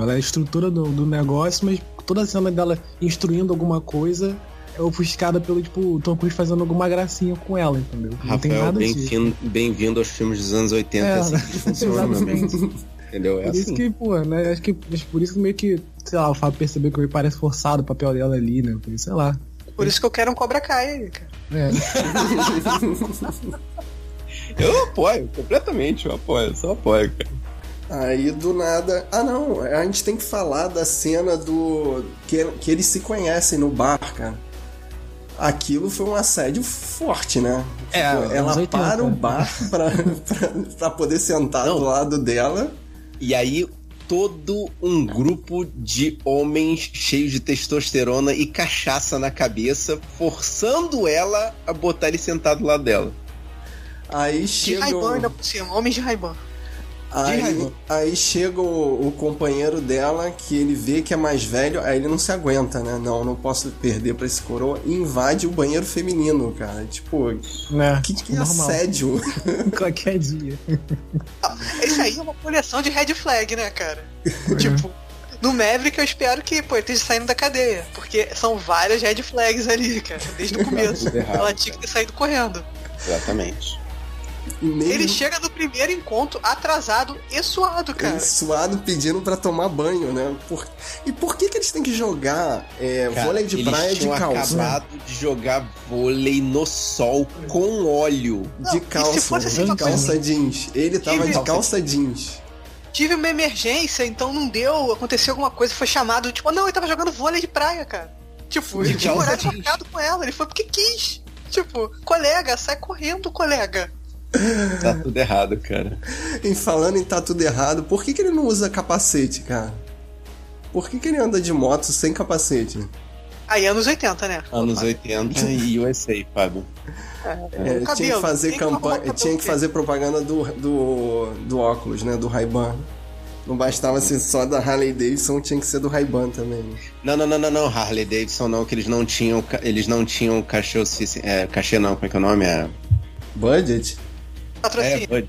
Speaker 4: Ela é a estrutura do, do negócio, mas toda a cena dela instruindo alguma coisa é ofuscada pelo, tipo, Tom Cruise fazendo alguma gracinha com ela, entendeu? Não tem
Speaker 2: Rafael,
Speaker 4: nada disso.
Speaker 2: bem-vindo bem aos filmes dos anos 80,
Speaker 4: É,
Speaker 2: assim que funciona. Entendeu? É
Speaker 4: Por isso
Speaker 2: assim.
Speaker 4: que, pô, né? Acho que por isso que meio que, sei lá, o Fábio percebeu que me parece forçado o papel dela ali, né? Sei lá.
Speaker 1: Por isso que eu quero um Cobra Kai aí, cara.
Speaker 4: É.
Speaker 2: Eu apoio, completamente, eu apoio, eu só apoio, cara.
Speaker 3: Aí do nada. Ah não, a gente tem que falar da cena do. Que, que eles se conhecem no bar, cara. Aquilo foi um assédio forte, né?
Speaker 2: É,
Speaker 3: Tipo, ela
Speaker 4: 80.
Speaker 3: para o bar pra, pra, pra poder sentar
Speaker 2: Não.
Speaker 3: do lado dela.
Speaker 2: E aí, todo um grupo de homens cheios de testosterona e cachaça na cabeça, forçando ela a botar ele sentado do lado dela.
Speaker 3: Aí
Speaker 1: De
Speaker 3: chega. O-
Speaker 1: ainda por cima, homens de Ray-Ban.
Speaker 3: Aí, aí chega o, o companheiro dela, que ele vê que é mais velho, aí ele não se aguenta, né? Não, não posso perder pra esse coroa. E invade o banheiro feminino, cara. Tipo,
Speaker 4: né?
Speaker 3: que, que
Speaker 4: normal.
Speaker 3: assédio.
Speaker 4: Qualquer dia.
Speaker 1: Esse aí é uma coleção de red flag, né, cara? tipo, no Maverick eu espero que, pô, ele esteja saindo da cadeia. Porque são várias red flags ali, cara, desde o começo. Ela tinha que ter saído correndo.
Speaker 2: Exatamente.
Speaker 3: E mesmo
Speaker 1: Ele chega no primeiro encontro atrasado e suado, cara.
Speaker 3: ele suado pedindo pra tomar banho, né? Por... E por que, que eles têm que jogar é,
Speaker 2: Cara,
Speaker 3: vôlei de
Speaker 2: eles
Speaker 3: praia de
Speaker 2: tinham
Speaker 3: calça?
Speaker 2: acabado de jogar vôlei no sol com óleo.
Speaker 1: Não,
Speaker 3: De
Speaker 1: e se
Speaker 3: calça,
Speaker 1: fosse
Speaker 3: de
Speaker 1: assim,
Speaker 3: calça jeans. Ele tava
Speaker 1: Tive-
Speaker 3: de calça jeans.
Speaker 1: Tive uma emergência, então não deu, aconteceu alguma coisa, foi chamado, tipo, não, ele tava jogando vôlei de praia, cara. Tipo, ele tinha um horário marcado com ela, ele foi porque quis. Tipo, colega, sai correndo, colega.
Speaker 2: Tá tudo errado, cara.
Speaker 3: E falando em tá tudo errado, por que, que ele não usa capacete, cara? Por que, que ele anda de moto sem capacete?
Speaker 1: Aí, anos 80, né?
Speaker 2: Anos 80 e USA, Fábio.
Speaker 3: É,
Speaker 1: O cabelo,
Speaker 3: tinha que fazer
Speaker 1: que
Speaker 3: campanha,
Speaker 1: cabelo
Speaker 3: tinha que fazer propaganda do, do, do óculos, né? Do Ray-Ban. Não bastava ser só da Harley Davidson, tinha que ser do Ray-Ban também. né?
Speaker 2: Não, não, não, não, não, Harley Davidson não, que eles não tinham, eles não tinham cachê, é, cachê não, como é que é o nome? É,
Speaker 3: Budget?
Speaker 1: Patrocínio.
Speaker 2: é.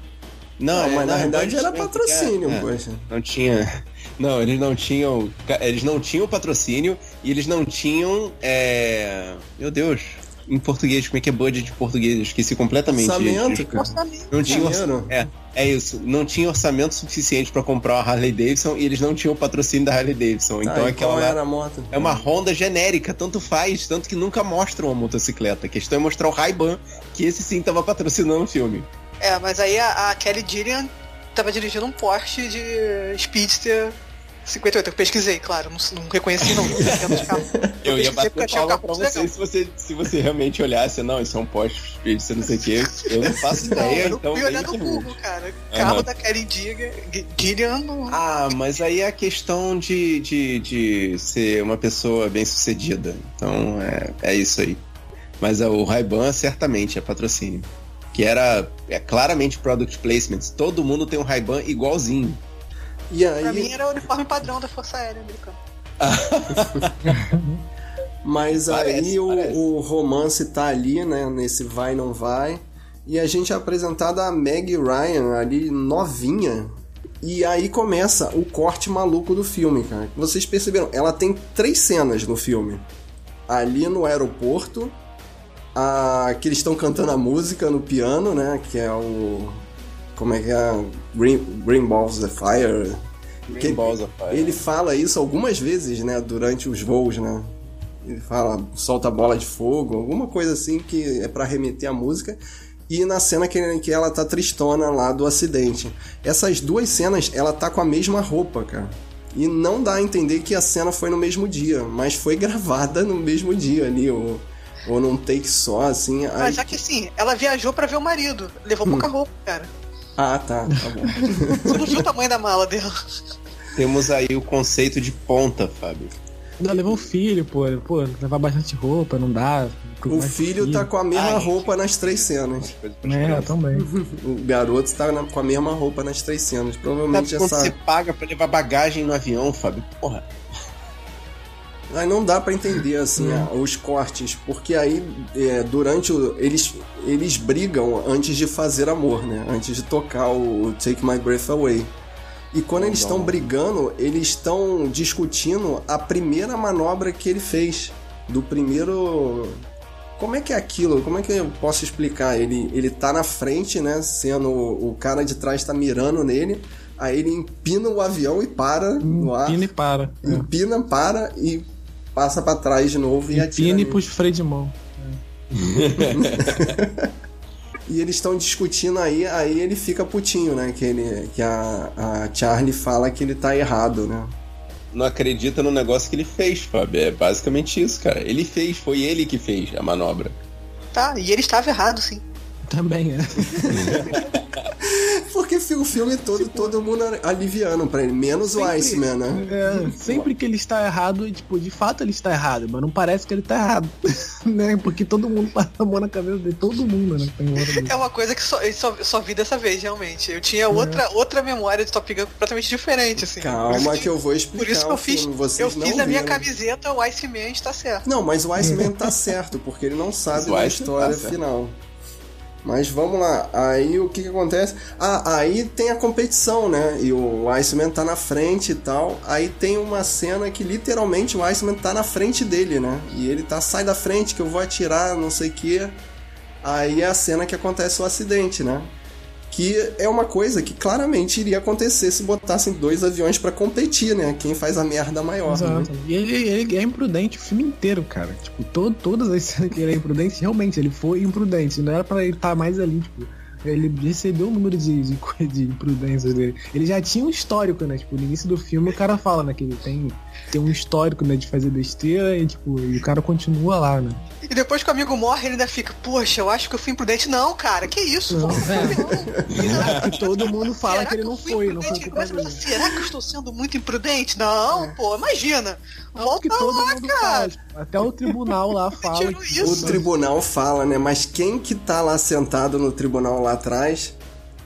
Speaker 2: Não,
Speaker 3: mas na
Speaker 2: Bud
Speaker 3: era
Speaker 2: tinha-
Speaker 3: patrocínio,
Speaker 2: é,
Speaker 3: poxa.
Speaker 2: Não tinha. Não, eles não tinham. Eles não tinham patrocínio e eles não tinham. É... Meu Deus. Em português, como é que é budget de português? Eu Esqueci completamente.
Speaker 3: Orçamento,
Speaker 2: gente.
Speaker 3: cara.
Speaker 1: Orçamento.
Speaker 2: Não tinha orçamento. É, é isso. Não tinha orçamento suficiente pra comprar uma Harley Davidson e eles não tinham o patrocínio da Harley Davidson.
Speaker 3: Tá,
Speaker 2: Então
Speaker 3: e
Speaker 2: aquela
Speaker 3: era a moto?
Speaker 2: é uma Honda genérica, tanto faz, tanto que nunca mostram a motocicleta. A questão é mostrar o Ray-Ban, que esse sim tava patrocinando o filme.
Speaker 1: É, mas aí a, a Kelly Gillian tava dirigindo um Porsche de Speedster 58, eu pesquisei, claro, não, não reconheci não.
Speaker 2: eu, eu ia bater palma pra você se, você se você realmente olhasse, não, isso é um Porsche Speedster, não sei o que, eu não faço ideia, não, então...
Speaker 1: Eu fui olhar no Google, cara, carro uhum. da Karen Gillian...
Speaker 2: Ah, mas aí é a questão de, de, de ser uma pessoa bem sucedida, então é, é isso aí. Mas o Ray-Ban certamente é patrocínio. Que era é, claramente product placements. Todo mundo tem um Ray-Ban igualzinho.
Speaker 1: E aí... Pra mim era o uniforme padrão da Força Aérea Americana.
Speaker 3: Mas parece, aí o, o, romance tá ali, né? Nesse vai não vai. E a gente é apresentado a Meg Ryan ali novinha. E aí começa o corte maluco do filme, cara. Vocês perceberam? Ela tem três cenas no filme. Ali no aeroporto, a, que eles estão cantando a música no piano, né? Que é o. Como é que é? Green, Green Balls of Fire. Green Balls of Fire. Ele fala isso algumas vezes, né? Durante os voos, né? Ele fala, solta bola de fogo, alguma coisa assim que é para remeter a música. E na cena que, que ela tá tristona lá do acidente. Essas duas cenas, ela tá com a mesma roupa, cara. E não dá a entender que a cena foi no mesmo dia, mas foi gravada no mesmo dia ali. O, ou num take só, assim.
Speaker 1: Mas aí... já que assim, ela viajou para ver o marido. Levou pouca hum. roupa, cara.
Speaker 3: Ah, tá, tá bom.
Speaker 1: Você não viu o tamanho da mala dela.
Speaker 2: Temos aí o conceito de ponta, Fábio.
Speaker 4: Não, levou o filho, pô. Pô, levar bastante roupa, não dá.
Speaker 3: O filho, filho tá com a mesma Ai. roupa nas três cenas.
Speaker 4: É, também.
Speaker 3: O garoto tá na, com a mesma roupa nas três cenas. Provavelmente
Speaker 2: Sabe essa. Quando você paga pra levar bagagem no avião, Fábio? Porra.
Speaker 3: Aí não dá para entender assim os cortes, porque aí é, durante o, eles eles brigam antes de fazer amor, né? Antes de tocar o Take My Breath Away. E quando eles estão brigando, eles estão discutindo a primeira manobra que ele fez do primeiro como é que é aquilo? Como é que eu posso explicar? Ele, ele tá na frente, né? Sendo o cara de trás tá mirando nele. Aí ele empina o avião e para no
Speaker 4: ar. Empina e para.
Speaker 3: Empina, para e passa para trás de novo e, e atira.
Speaker 4: Pine pros freio de mão.
Speaker 3: e eles estão discutindo aí, aí ele fica putinho, né? Que, ele, que a, a Charlie fala que ele tá errado, né?
Speaker 2: Não acredita no negócio que ele fez, Fábio. É basicamente isso, cara. Ele fez, foi ele que fez a manobra.
Speaker 1: Tá, e ele estava errado, sim.
Speaker 4: Também é.
Speaker 3: Porque o filme todo, todo mundo aliviando pra ele, menos sempre, o Iceman, né?
Speaker 4: É, sempre que ele está errado, tipo, de fato ele está errado, mas não parece que ele está errado. né? Porque todo mundo passa a mão na cabeça dele, todo mundo, né?
Speaker 1: É uma coisa que só, só, só vi dessa vez, realmente. Eu tinha é. outra, outra memória de Top Gun completamente diferente, assim.
Speaker 3: Calma que eu vou explicar. Por isso que eu fiz,
Speaker 1: eu fiz a minha camiseta, o Iceman está certo.
Speaker 3: Não, mas o Iceman tá certo, porque ele não sabe da história tá final. Mas vamos lá, aí o que, que acontece? Ah, aí tem a competição, né? E o Iceman tá na frente e tal. Aí tem uma cena que literalmente o Iceman tá na frente dele, né? E ele tá, sai da frente que eu vou atirar, não sei o que. Aí é a cena que acontece o acidente, né? Que é uma coisa que claramente iria acontecer se botassem dois aviões para competir, né? Quem faz a merda maior. Exato.
Speaker 4: Né? E ele, ele, é imprudente o filme inteiro, cara. Tipo, todas as cenas que ele é imprudente, realmente, ele foi imprudente. Não era para ele estar tá mais ali, tipo ele recebeu o número de, de, de imprudências dele. Ele já tinha um histórico, né? Tipo, no início do filme o cara fala, né? Que ele tem, tem um histórico, né? De fazer besteira e, tipo, e o cara continua lá, né?
Speaker 1: E depois que o amigo morre, ele ainda fica, poxa, eu acho que eu fui imprudente. Não, cara, que isso? Não,
Speaker 4: é. que todo mundo fala Será que ele não foi, não foi
Speaker 1: Mas, Será que eu estou sendo muito imprudente? Não, é. pô, imagina. Volta que todo lá, mundo cara. Faz.
Speaker 4: Até o tribunal lá fala.
Speaker 3: o tribunal fala, né? Mas quem que tá lá sentado no tribunal lá atrás?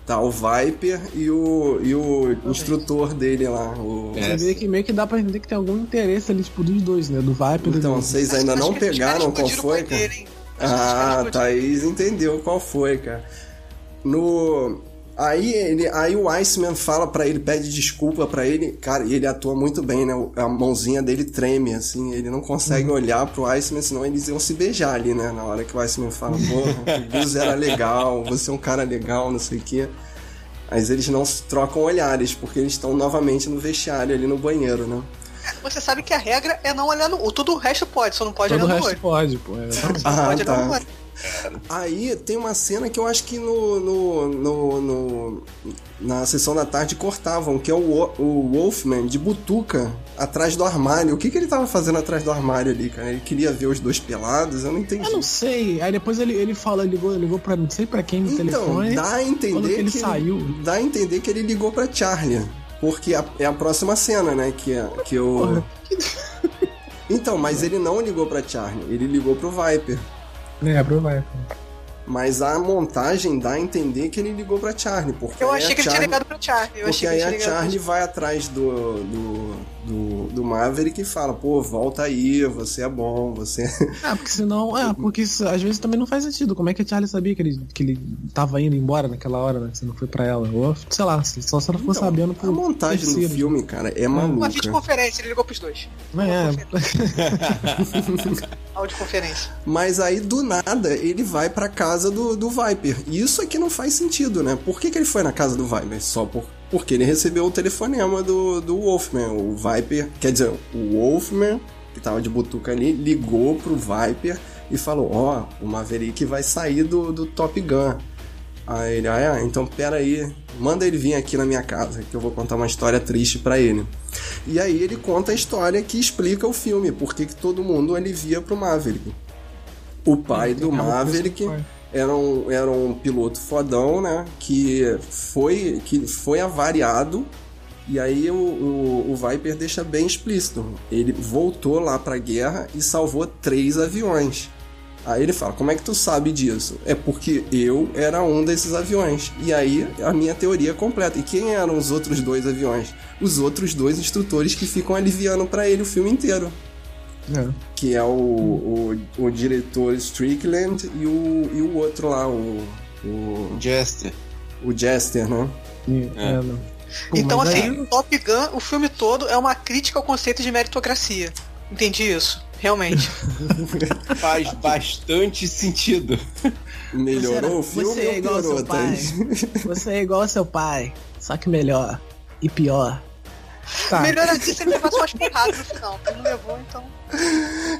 Speaker 3: Tá o Viper e o, e o instrutor dele lá. O...
Speaker 4: Você vê que meio que dá pra entender que tem algum interesse ali, tipo, dos dois, né? Do Viper
Speaker 3: Então,
Speaker 4: do...
Speaker 3: vocês ainda não pegaram qual foi, cara? Ah, Thaís entendeu qual foi, cara. No, Aí, ele, aí o Iceman fala para ele, pede desculpa para ele, cara, e ele atua muito bem, né? A mãozinha dele treme, assim, ele não consegue uhum. olhar pro Iceman, senão eles iam se beijar ali, né? Na hora que o Iceman fala, porra, o Gus era legal, você é um cara legal, não sei o quê. Mas eles não trocam olhares, porque eles estão novamente no vestiário ali no banheiro, né?
Speaker 1: Você sabe que a regra é não olhar no. Tudo o resto pode, só não pode
Speaker 4: Todo
Speaker 1: olhar
Speaker 4: no olho. Todo o resto pode, pô. É,
Speaker 3: ah, pode tá. olhar no olho. Aí tem uma cena que eu acho que no, no, no, no- na sessão da tarde cortavam, que é o, o Wolfman de butuca atrás do armário. O que, que ele tava fazendo atrás do armário ali, cara? Ele queria ver os dois pelados? Eu não entendi.
Speaker 4: Eu não sei. Aí depois ele, ele fala, ligou, ligou pra não sei pra quem no
Speaker 3: Então,
Speaker 4: telefone.
Speaker 3: dá a entender
Speaker 4: que ele
Speaker 3: que
Speaker 4: saiu.
Speaker 3: dá a entender que ele ligou pra Charlie, porque a- é a próxima cena, né, que é que eu. Então, mas ele não ligou pra Charlie, ele ligou pro Viper.
Speaker 4: É, provável.
Speaker 3: Mas a montagem dá a entender que ele ligou pra Charlie, porque
Speaker 1: Eu achei que ele tinha
Speaker 3: Charlie-
Speaker 1: ligado pro Charlie. Eu
Speaker 3: Porque aí a Charlie vai atrás do, do, do, do Maverick e fala, pô, volta aí, você é bom, você.
Speaker 4: Ah, porque senão. É, porque isso, às vezes também não faz sentido. Como é que a Charlie sabia que ele, que ele tava indo embora naquela hora, né? Se não foi pra ela. Ou, sei lá, só se ela ficou
Speaker 3: Então,
Speaker 4: sabendo
Speaker 3: a
Speaker 4: por.
Speaker 3: montagem do filme, cara, é
Speaker 1: Uma
Speaker 3: maluca.
Speaker 1: videoconferência, ele ligou pros dois.
Speaker 4: É,
Speaker 1: Audioconferência.
Speaker 3: Mas aí, do nada, ele vai pra casa do, do Viper. E isso aqui não faz sentido, né? Por que, que ele foi na casa do Viper? Só por, porque ele recebeu o telefonema do, do Wolfman. O Viper, quer dizer, o Wolfman, que tava de butuca ali, ligou pro Viper e falou: Ó, o Maverick vai sair do, do Top Gun. Aí ele, ah, é? então pera aí, manda ele vir aqui na minha casa, que eu vou contar uma história triste pra ele. E aí ele conta a história que explica o filme, porque que todo mundo ele via pro Maverick. O pai do
Speaker 4: Aquela coisa
Speaker 3: Maverick
Speaker 4: do.
Speaker 3: Era um, era um piloto fodão, né? Que foi, que foi avariado. E aí o, o, o Viper deixa bem explícito. Ele voltou lá pra guerra e salvou três aviões. Aí ele fala: Como é que tu sabe disso? É porque eu era um desses aviões. E aí a minha teoria é completa. E quem eram os outros dois aviões? Os outros dois instrutores que ficam aliviando pra ele o filme inteiro.
Speaker 4: É.
Speaker 3: Que é o, o, o diretor Strickland e o, e o outro lá, o, o,
Speaker 2: Jester.
Speaker 3: o Jester, né?
Speaker 4: E- é, não. Pô,
Speaker 1: então, assim,
Speaker 4: aí-
Speaker 1: Top Gun, o filme todo é uma crítica ao conceito de meritocracia. Entendi isso, realmente.
Speaker 2: Faz bastante sentido.
Speaker 3: Melhorou o
Speaker 4: Você
Speaker 3: filme
Speaker 4: Você é
Speaker 3: ou
Speaker 4: igual
Speaker 3: piorou,
Speaker 4: seu pai.
Speaker 3: Thaís?
Speaker 4: Você é igual ao seu pai, só que melhor. E pior. Tá.
Speaker 1: Melhor assim se ele levasse umas porradas no final. Ele não levou, então.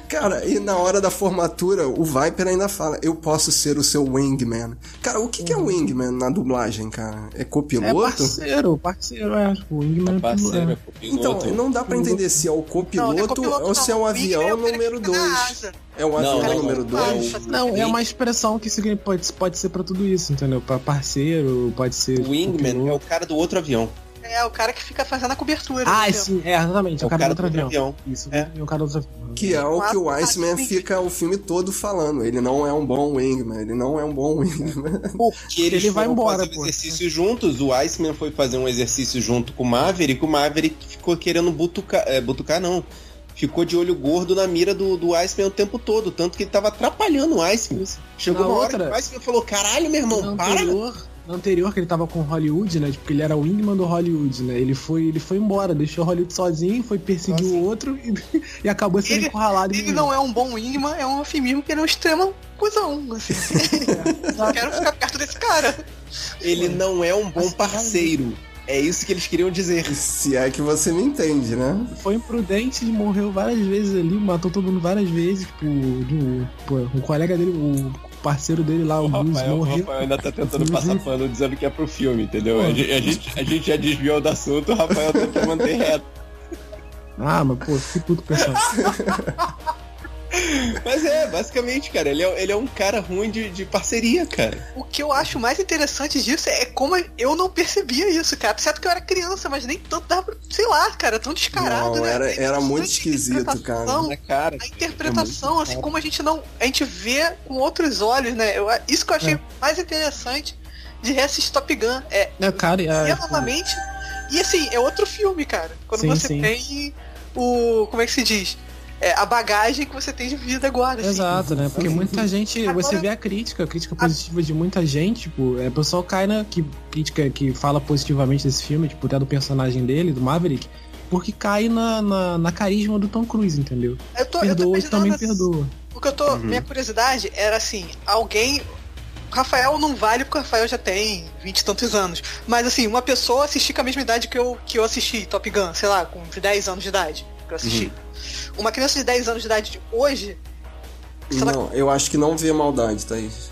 Speaker 3: Cara, e na hora da formatura, o Viper ainda fala: Eu posso ser o seu wingman. Cara, o que, que é wingman na dublagem, cara? É
Speaker 4: É
Speaker 3: copiloto?
Speaker 4: parceiro, parceiro, é. O Wingman
Speaker 2: Parceiro,
Speaker 4: é.
Speaker 2: é
Speaker 3: Então,
Speaker 2: copiloto.
Speaker 3: não dá pra entender se é o copiloto,
Speaker 1: não é copiloto,
Speaker 3: ou se é o
Speaker 1: Wingman
Speaker 3: avião
Speaker 1: é o
Speaker 3: número
Speaker 1: fica na
Speaker 3: 2.
Speaker 1: asa.
Speaker 3: É o
Speaker 2: Não,
Speaker 3: avião
Speaker 2: não,
Speaker 3: número
Speaker 1: não.
Speaker 3: 2?
Speaker 4: Não, é uma expressão que significa- pode, pode ser pra tudo isso, entendeu? Pra parceiro, pode ser.
Speaker 2: O Wingman é
Speaker 4: piloto.
Speaker 2: o cara do outro avião.
Speaker 1: É, o cara que fica fazendo a cobertura.
Speaker 4: Ah, sim, é, exatamente. É o cara, do outro avião. Isso,
Speaker 2: É.
Speaker 4: é o cara do outro avião.
Speaker 3: Que é o que o Iceman fica o filme todo falando. Ele não é um bom wingman, ele não é um bom wingman.
Speaker 2: Porque eles
Speaker 4: Ele vai embora,
Speaker 2: fazer um
Speaker 4: pô.
Speaker 2: exercício juntos. O Iceman foi fazer um exercício junto com o Maverick. O Maverick ficou querendo butucar. É, butucar não. Ficou de olho gordo na mira do, do Iceman o tempo todo. Tanto que ele tava atrapalhando o Iceman. Chegou
Speaker 4: Na
Speaker 2: uma hora
Speaker 4: outra-
Speaker 2: que o Iceman falou: caralho, meu irmão, para.
Speaker 4: anterior, anterior que ele tava com Hollywood, né? Porque ele era o Wingman do Hollywood, né? Ele foi, ele foi embora, deixou Hollywood sozinho, foi perseguir o outro e, e acabou sendo
Speaker 1: Ele-
Speaker 4: encurralado.
Speaker 1: Ele não é um bom wingman, é um eufemismo que ele é um extremo cuzão. Assim. Eu quero ficar perto desse cara.
Speaker 2: Ele não é um bom parceiro. É isso que eles queriam dizer.
Speaker 3: Se é que você me entende, né?
Speaker 4: Foi imprudente, ele morreu várias vezes ali, matou todo mundo várias vezes. Tipo, o colega dele, o parceiro dele lá, o, Bruce,
Speaker 2: Rafael, o
Speaker 4: morreu.
Speaker 2: Rafael ainda tá tentando passar pano dizendo que é pro filme, entendeu?
Speaker 4: Pô.
Speaker 2: A gente, a, gente, a gente já desviou do assunto, o Rafael que manter reto.
Speaker 4: Ah, mas pô, que puto pessoal.
Speaker 2: Mas é, basicamente, cara, ele é, ele é um cara ruim de, de parceria, cara.
Speaker 1: O que eu acho mais interessante disso é como eu não percebia isso, cara. Certo que eu era criança, mas nem tanto dava pra, sei lá, cara, tão descarado,
Speaker 3: Não,
Speaker 1: né?
Speaker 3: era,
Speaker 1: A
Speaker 3: era muito esquisito, cara.
Speaker 1: interpretação,
Speaker 2: Na cara.
Speaker 1: A interpretação,
Speaker 2: É
Speaker 1: assim como a gente não. A gente vê com outros olhos, né? Eu, isso que eu achei
Speaker 4: É.
Speaker 1: mais interessante de reassistir Top Gun. É
Speaker 4: É, cara, é,
Speaker 1: novamente. E assim, é outro filme, cara. Quando
Speaker 4: Sim,
Speaker 1: você
Speaker 4: sim.
Speaker 1: tem o. Como é que se diz? É, a bagagem que você tem de vida agora. assim.
Speaker 4: Exato, né? Porque muita gente,
Speaker 1: Agora-
Speaker 4: você vê a crítica, a crítica positiva de muita gente, tipo, é, o pessoal cai na que, crítica que fala positivamente desse filme, tipo, até do personagem dele, do Maverick, porque cai na, na, na carisma do Tom Cruise, entendeu?
Speaker 1: Eu tô, eu tô
Speaker 4: Perdoa e
Speaker 1: imaginando
Speaker 4: também perdoa.
Speaker 1: O que eu tô.
Speaker 2: Uhum.
Speaker 1: Minha curiosidade era assim, alguém. O Rafael não vale porque o Rafael já tem vinte e tantos anos. Mas assim, uma pessoa assistir com a mesma idade que eu, que eu assisti Top Gun, sei lá, com 10 anos de idade que eu assisti. Uma criança de 10 anos de idade de hoje
Speaker 3: Não, eu acho que não vê maldade, Thaís.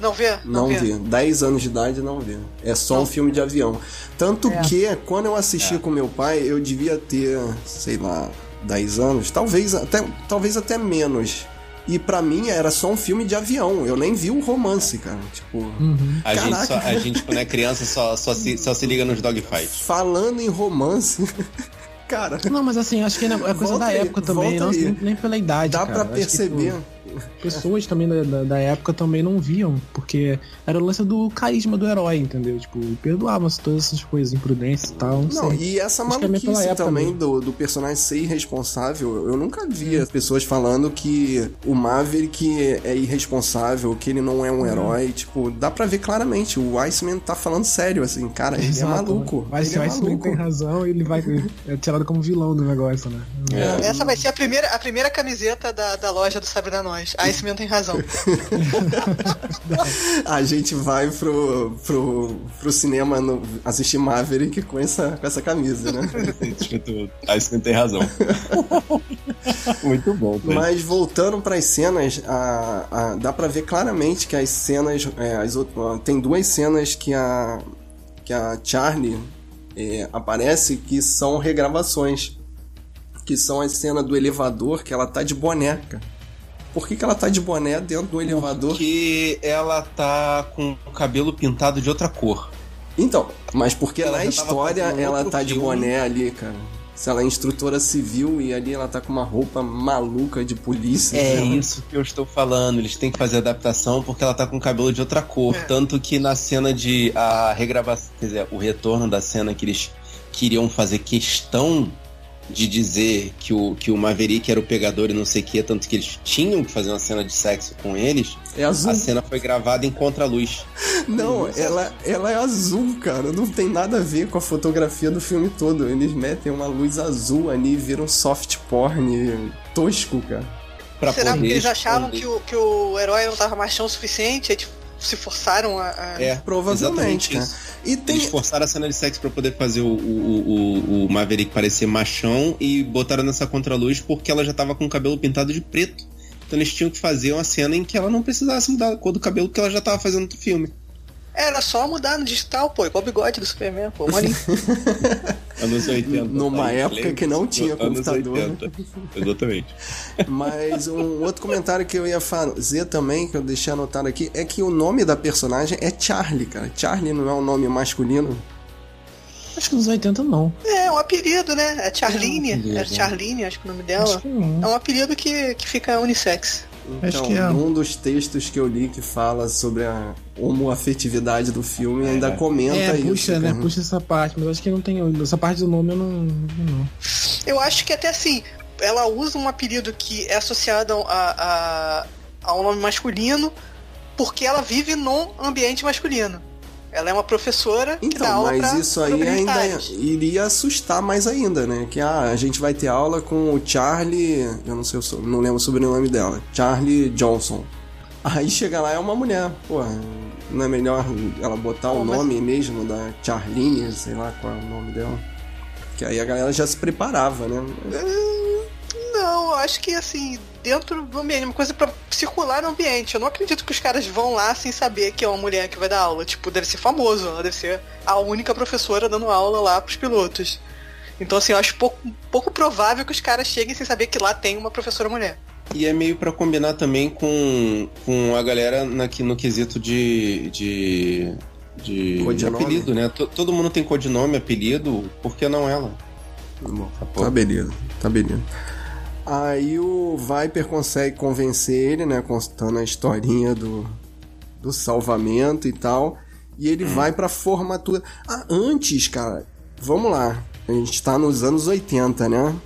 Speaker 1: Não vê?
Speaker 3: Não, vê. 10 anos de idade não vê. É só
Speaker 1: Não.
Speaker 3: um filme de avião. Tanto
Speaker 4: É.
Speaker 3: que, quando eu assisti com meu pai, eu devia ter, sei lá, 10 anos, talvez até, talvez até menos. E pra mim era só um filme de avião. Eu nem vi o romance, cara. Tipo,
Speaker 4: Uhum.
Speaker 2: A gente, só, a gente, quando é criança, só, só, se, só se liga nos dogfights.
Speaker 3: falando em romance, cara,
Speaker 4: Não, mas assim, acho que é coisa
Speaker 3: Volta
Speaker 4: da
Speaker 3: aí,
Speaker 4: época também, não nem, pela idade.
Speaker 3: dá
Speaker 4: cara.
Speaker 3: pra perceber.
Speaker 4: tipo, pessoas também da, da, da época também não viam, porque era o lance do carisma do herói, entendeu? Tipo, perdoavam todas essas coisas, imprudências e tal. Não,
Speaker 3: Não,
Speaker 4: sei.
Speaker 3: e essa
Speaker 4: é
Speaker 3: maluquice
Speaker 4: época
Speaker 3: também do, do personagem ser irresponsável. Eu nunca vi as pessoas falando que o Maverick é irresponsável, que ele não é um herói. Tipo, dá pra ver claramente. O Iceman tá falando sério, assim, cara, ele é
Speaker 4: Exato,
Speaker 3: maluco.
Speaker 4: Mas
Speaker 3: ele
Speaker 4: se
Speaker 3: é
Speaker 4: o Iceman
Speaker 3: maluco.
Speaker 4: tem razão, ele vai é tirado como vilão do negócio, né?
Speaker 2: É.
Speaker 1: Essa vai ser a primeira, a primeira camiseta da, da loja do Sabe da Nós. Iceman tem razão.
Speaker 3: A gente vai pro, pro, pro cinema no- assistir Maverick com essa, com essa camisa, né?
Speaker 2: Escrito, aí você tem razão. Muito bom.
Speaker 3: Mas voltando para as cenas, a, a- dá pra ver claramente que as cenas. é, as tem duas cenas que a, que a Charlie é, aparece que são regravações. Que são as cenas do elevador que ela tá de boneca. Por que, que ela tá de boné dentro do elevador?
Speaker 2: Porque ela tá com o cabelo pintado de outra cor.
Speaker 3: Então, mas porque
Speaker 2: Ela
Speaker 3: na história ela tá de
Speaker 2: filme.
Speaker 3: boné ali, cara. Se ela é instrutora civil e ali ela tá com uma roupa maluca de polícia.
Speaker 2: É
Speaker 3: né?
Speaker 2: isso que eu estou falando. Eles têm que fazer adaptação porque ela tá com o cabelo de outra cor.
Speaker 1: É.
Speaker 2: Tanto que na cena de a regravação, quer dizer, o retorno da cena que eles queriam fazer questão de dizer que o, que o Maverick era o pegador e não sei o que, tanto que eles tinham que fazer uma cena de sexo com eles,
Speaker 3: É azul.
Speaker 2: a cena foi gravada em contraluz.
Speaker 3: Não, ela, ela é azul, cara. Não tem nada a ver com a fotografia do filme todo. Eles metem uma luz azul ali e viram soft porn tosco, cara.
Speaker 2: Pra
Speaker 1: Será que eles achavam que o, que o herói não tava machão o suficiente? Aí tipo, se forçaram a. a-
Speaker 2: É,
Speaker 3: Provavelmente,
Speaker 2: isso.
Speaker 3: E tem.
Speaker 2: Eles forçaram a cena de sexo pra poder fazer o, o, o, o Maverick parecer machão e botaram nessa contraluz porque ela já tava com o cabelo pintado de preto. Então eles tinham que fazer uma cena em que ela não precisasse mudar a cor do cabelo porque ela já tava fazendo outro filme.
Speaker 1: Era só mudar no digital, pô, igual o bigode do Superman, pô, molinho.
Speaker 2: Anos 80.
Speaker 3: Numa
Speaker 2: tá?
Speaker 3: época
Speaker 2: Lembra?
Speaker 3: que não tinha
Speaker 2: Anos
Speaker 3: computador.
Speaker 2: 80. Exatamente.
Speaker 3: Mas um outro comentário que eu ia fazer também, que eu deixei anotado aqui, é que o nome da personagem é Charlie, cara. Charlie não é um nome masculino.
Speaker 4: Acho que nos 80 não.
Speaker 1: é, um apelido, né? É Charline.
Speaker 4: É um apelido,
Speaker 1: É
Speaker 4: né?
Speaker 1: Charline, acho que o nome
Speaker 4: Acho
Speaker 1: dela.
Speaker 4: que não.
Speaker 1: É um apelido que, que fica unissex.
Speaker 4: Acho
Speaker 3: Então,
Speaker 4: que é.
Speaker 3: um dos textos que eu li que fala sobre a homoafetividade do filme ainda
Speaker 2: É.
Speaker 3: comenta
Speaker 4: É,
Speaker 3: isso.
Speaker 4: puxa, né?
Speaker 3: cara.
Speaker 4: Puxa essa parte, mas acho que não tem. Essa parte do nome eu não. não.
Speaker 1: Eu acho que até assim, ela usa um apelido que é associado a, a, a um nome masculino porque ela vive num ambiente masculino. Ela é uma professora que dá
Speaker 3: Então,
Speaker 1: aula
Speaker 3: mas isso aí ainda iria assustar mais ainda, né? Que ah, a gente vai ter aula com o Charlie, eu não sei, so- não lembro o sobrenome dela, Charlie Johnson. Aí chega lá é uma mulher, pô, não é melhor ela botar o
Speaker 1: Pô, mas-
Speaker 3: nome mesmo da Charline, sei lá qual é o nome dela. Que aí a galera já se preparava, né?
Speaker 1: Não, eu acho que assim, dentro do ambiente, uma coisa pra circular no ambiente. Eu não acredito que os caras vão lá sem saber que é uma mulher que vai dar aula. Tipo, deve ser famoso, ela deve ser a única professora dando aula lá pros pilotos. Então, assim, eu acho pouco, pouco provável que os caras cheguem sem saber que lá tem uma professora mulher.
Speaker 2: E é meio pra combinar também com, com a galera na, no quesito de. de. de
Speaker 3: Codinome.
Speaker 2: apelido, né? T- Todo mundo tem codinome, apelido, por que não ela?
Speaker 3: Bom,
Speaker 2: pô.
Speaker 3: tá beleza, tá beleza. Aí o Viper consegue convencer ele, né? Contando a historinha do, do salvamento e tal. E ele vai pra formatura. Ah, antes, cara, vamos lá. A gente tá nos anos 80, né?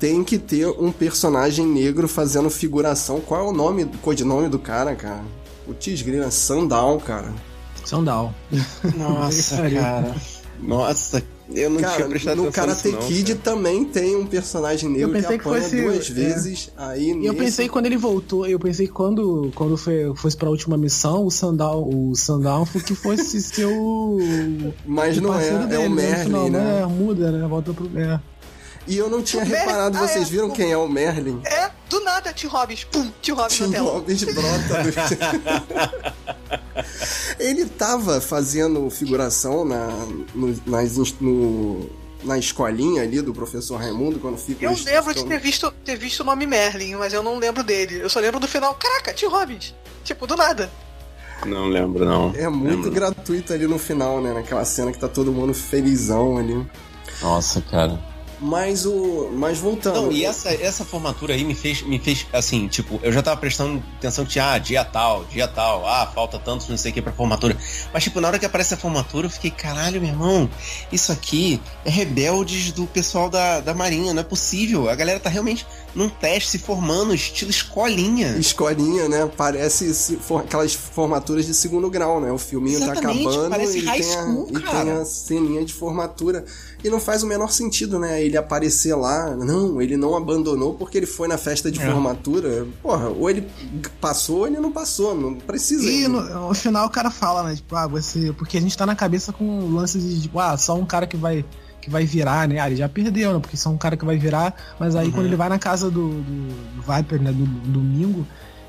Speaker 3: Tem que ter um personagem negro fazendo figuração. Qual é o nome, o codinome do cara, cara? O Tisgrila, Sundown, cara.
Speaker 4: Sandal.
Speaker 2: Nossa, cara. Nossa, eu não
Speaker 3: Cara,
Speaker 2: tinha prestado
Speaker 3: no
Speaker 2: atenção
Speaker 3: Karate
Speaker 2: nisso, não,
Speaker 3: Kid
Speaker 2: cara.
Speaker 3: também tem um personagem negro que
Speaker 4: pensei que
Speaker 3: apanha
Speaker 4: fosse-
Speaker 3: duas
Speaker 4: é.
Speaker 3: vezes. Aí
Speaker 4: E eu
Speaker 3: nesse-
Speaker 4: pensei quando ele voltou, eu pensei que quando, quando foi, fosse pra última missão, o Sandal, o Sandal foi que fosse seu.
Speaker 3: Mas
Speaker 4: o
Speaker 3: não é,
Speaker 4: parceiro
Speaker 3: é
Speaker 4: dele,
Speaker 3: o
Speaker 4: no
Speaker 3: Merlin,
Speaker 4: final,
Speaker 3: né?
Speaker 4: É, muda, né? Volta pro. É.
Speaker 3: E eu não tinha
Speaker 1: O Merlin-
Speaker 3: reparado,
Speaker 1: ah,
Speaker 3: vocês
Speaker 1: é.
Speaker 3: viram quem é o Merlin?
Speaker 1: É, do nada Tim Robbins, pum, Tim Robbins
Speaker 3: Tim
Speaker 1: na tela.
Speaker 3: Robbins brota. Ele tava fazendo figuração na, no, nas, no- na escolinha ali do professor Raimundo, quando fica...
Speaker 1: Eu lembro de ter visto, ter visto o nome Merlin, mas eu não lembro dele. Eu só lembro do final, caraca, Tim Robbins. Tipo, do nada.
Speaker 2: Não lembro, não.
Speaker 3: É muito
Speaker 2: Lembro.
Speaker 3: gratuito ali no final, né? Naquela cena que tá todo mundo felizão ali.
Speaker 2: Nossa, cara.
Speaker 3: Mas o. Mas voltando.
Speaker 2: Não, e essa, essa formatura aí me fez, me fez, assim, tipo, eu já tava prestando atenção que ah, dia tal, dia tal, ah, falta tantos, não sei o que pra formatura. Mas, tipo, na hora que aparece a formatura, eu fiquei, caralho, meu irmão, isso aqui é rebeldes do pessoal da, da Marinha, não é possível. A galera tá realmente num teste, se formando, estilo escolinha.
Speaker 3: Escolinha, né? Parece for- aquelas formaturas de segundo grau, né? O filminho tá
Speaker 2: Exatamente,
Speaker 3: acabando
Speaker 2: parece
Speaker 3: e,
Speaker 2: high
Speaker 3: tem a,
Speaker 2: school,
Speaker 3: e
Speaker 2: cara.
Speaker 3: tem a ceninha de formatura. E não faz o menor sentido, né? Ele aparecer lá. Não, ele não abandonou porque ele foi na festa de
Speaker 4: É.
Speaker 3: formatura. Porra, ou ele passou ou ele não passou. Não precisa.
Speaker 4: E
Speaker 3: ir.
Speaker 4: no, no final o cara fala, né? Tipo, ah, você. Porque a gente tá na cabeça com o lance de, tipo, ah, só um cara que vai. Que vai virar, né? Ah, ele já perdeu, né? Porque só um cara que vai virar. Mas aí
Speaker 2: Uhum.
Speaker 4: quando ele vai na casa do, do, do Viper, né? Do, do domingo,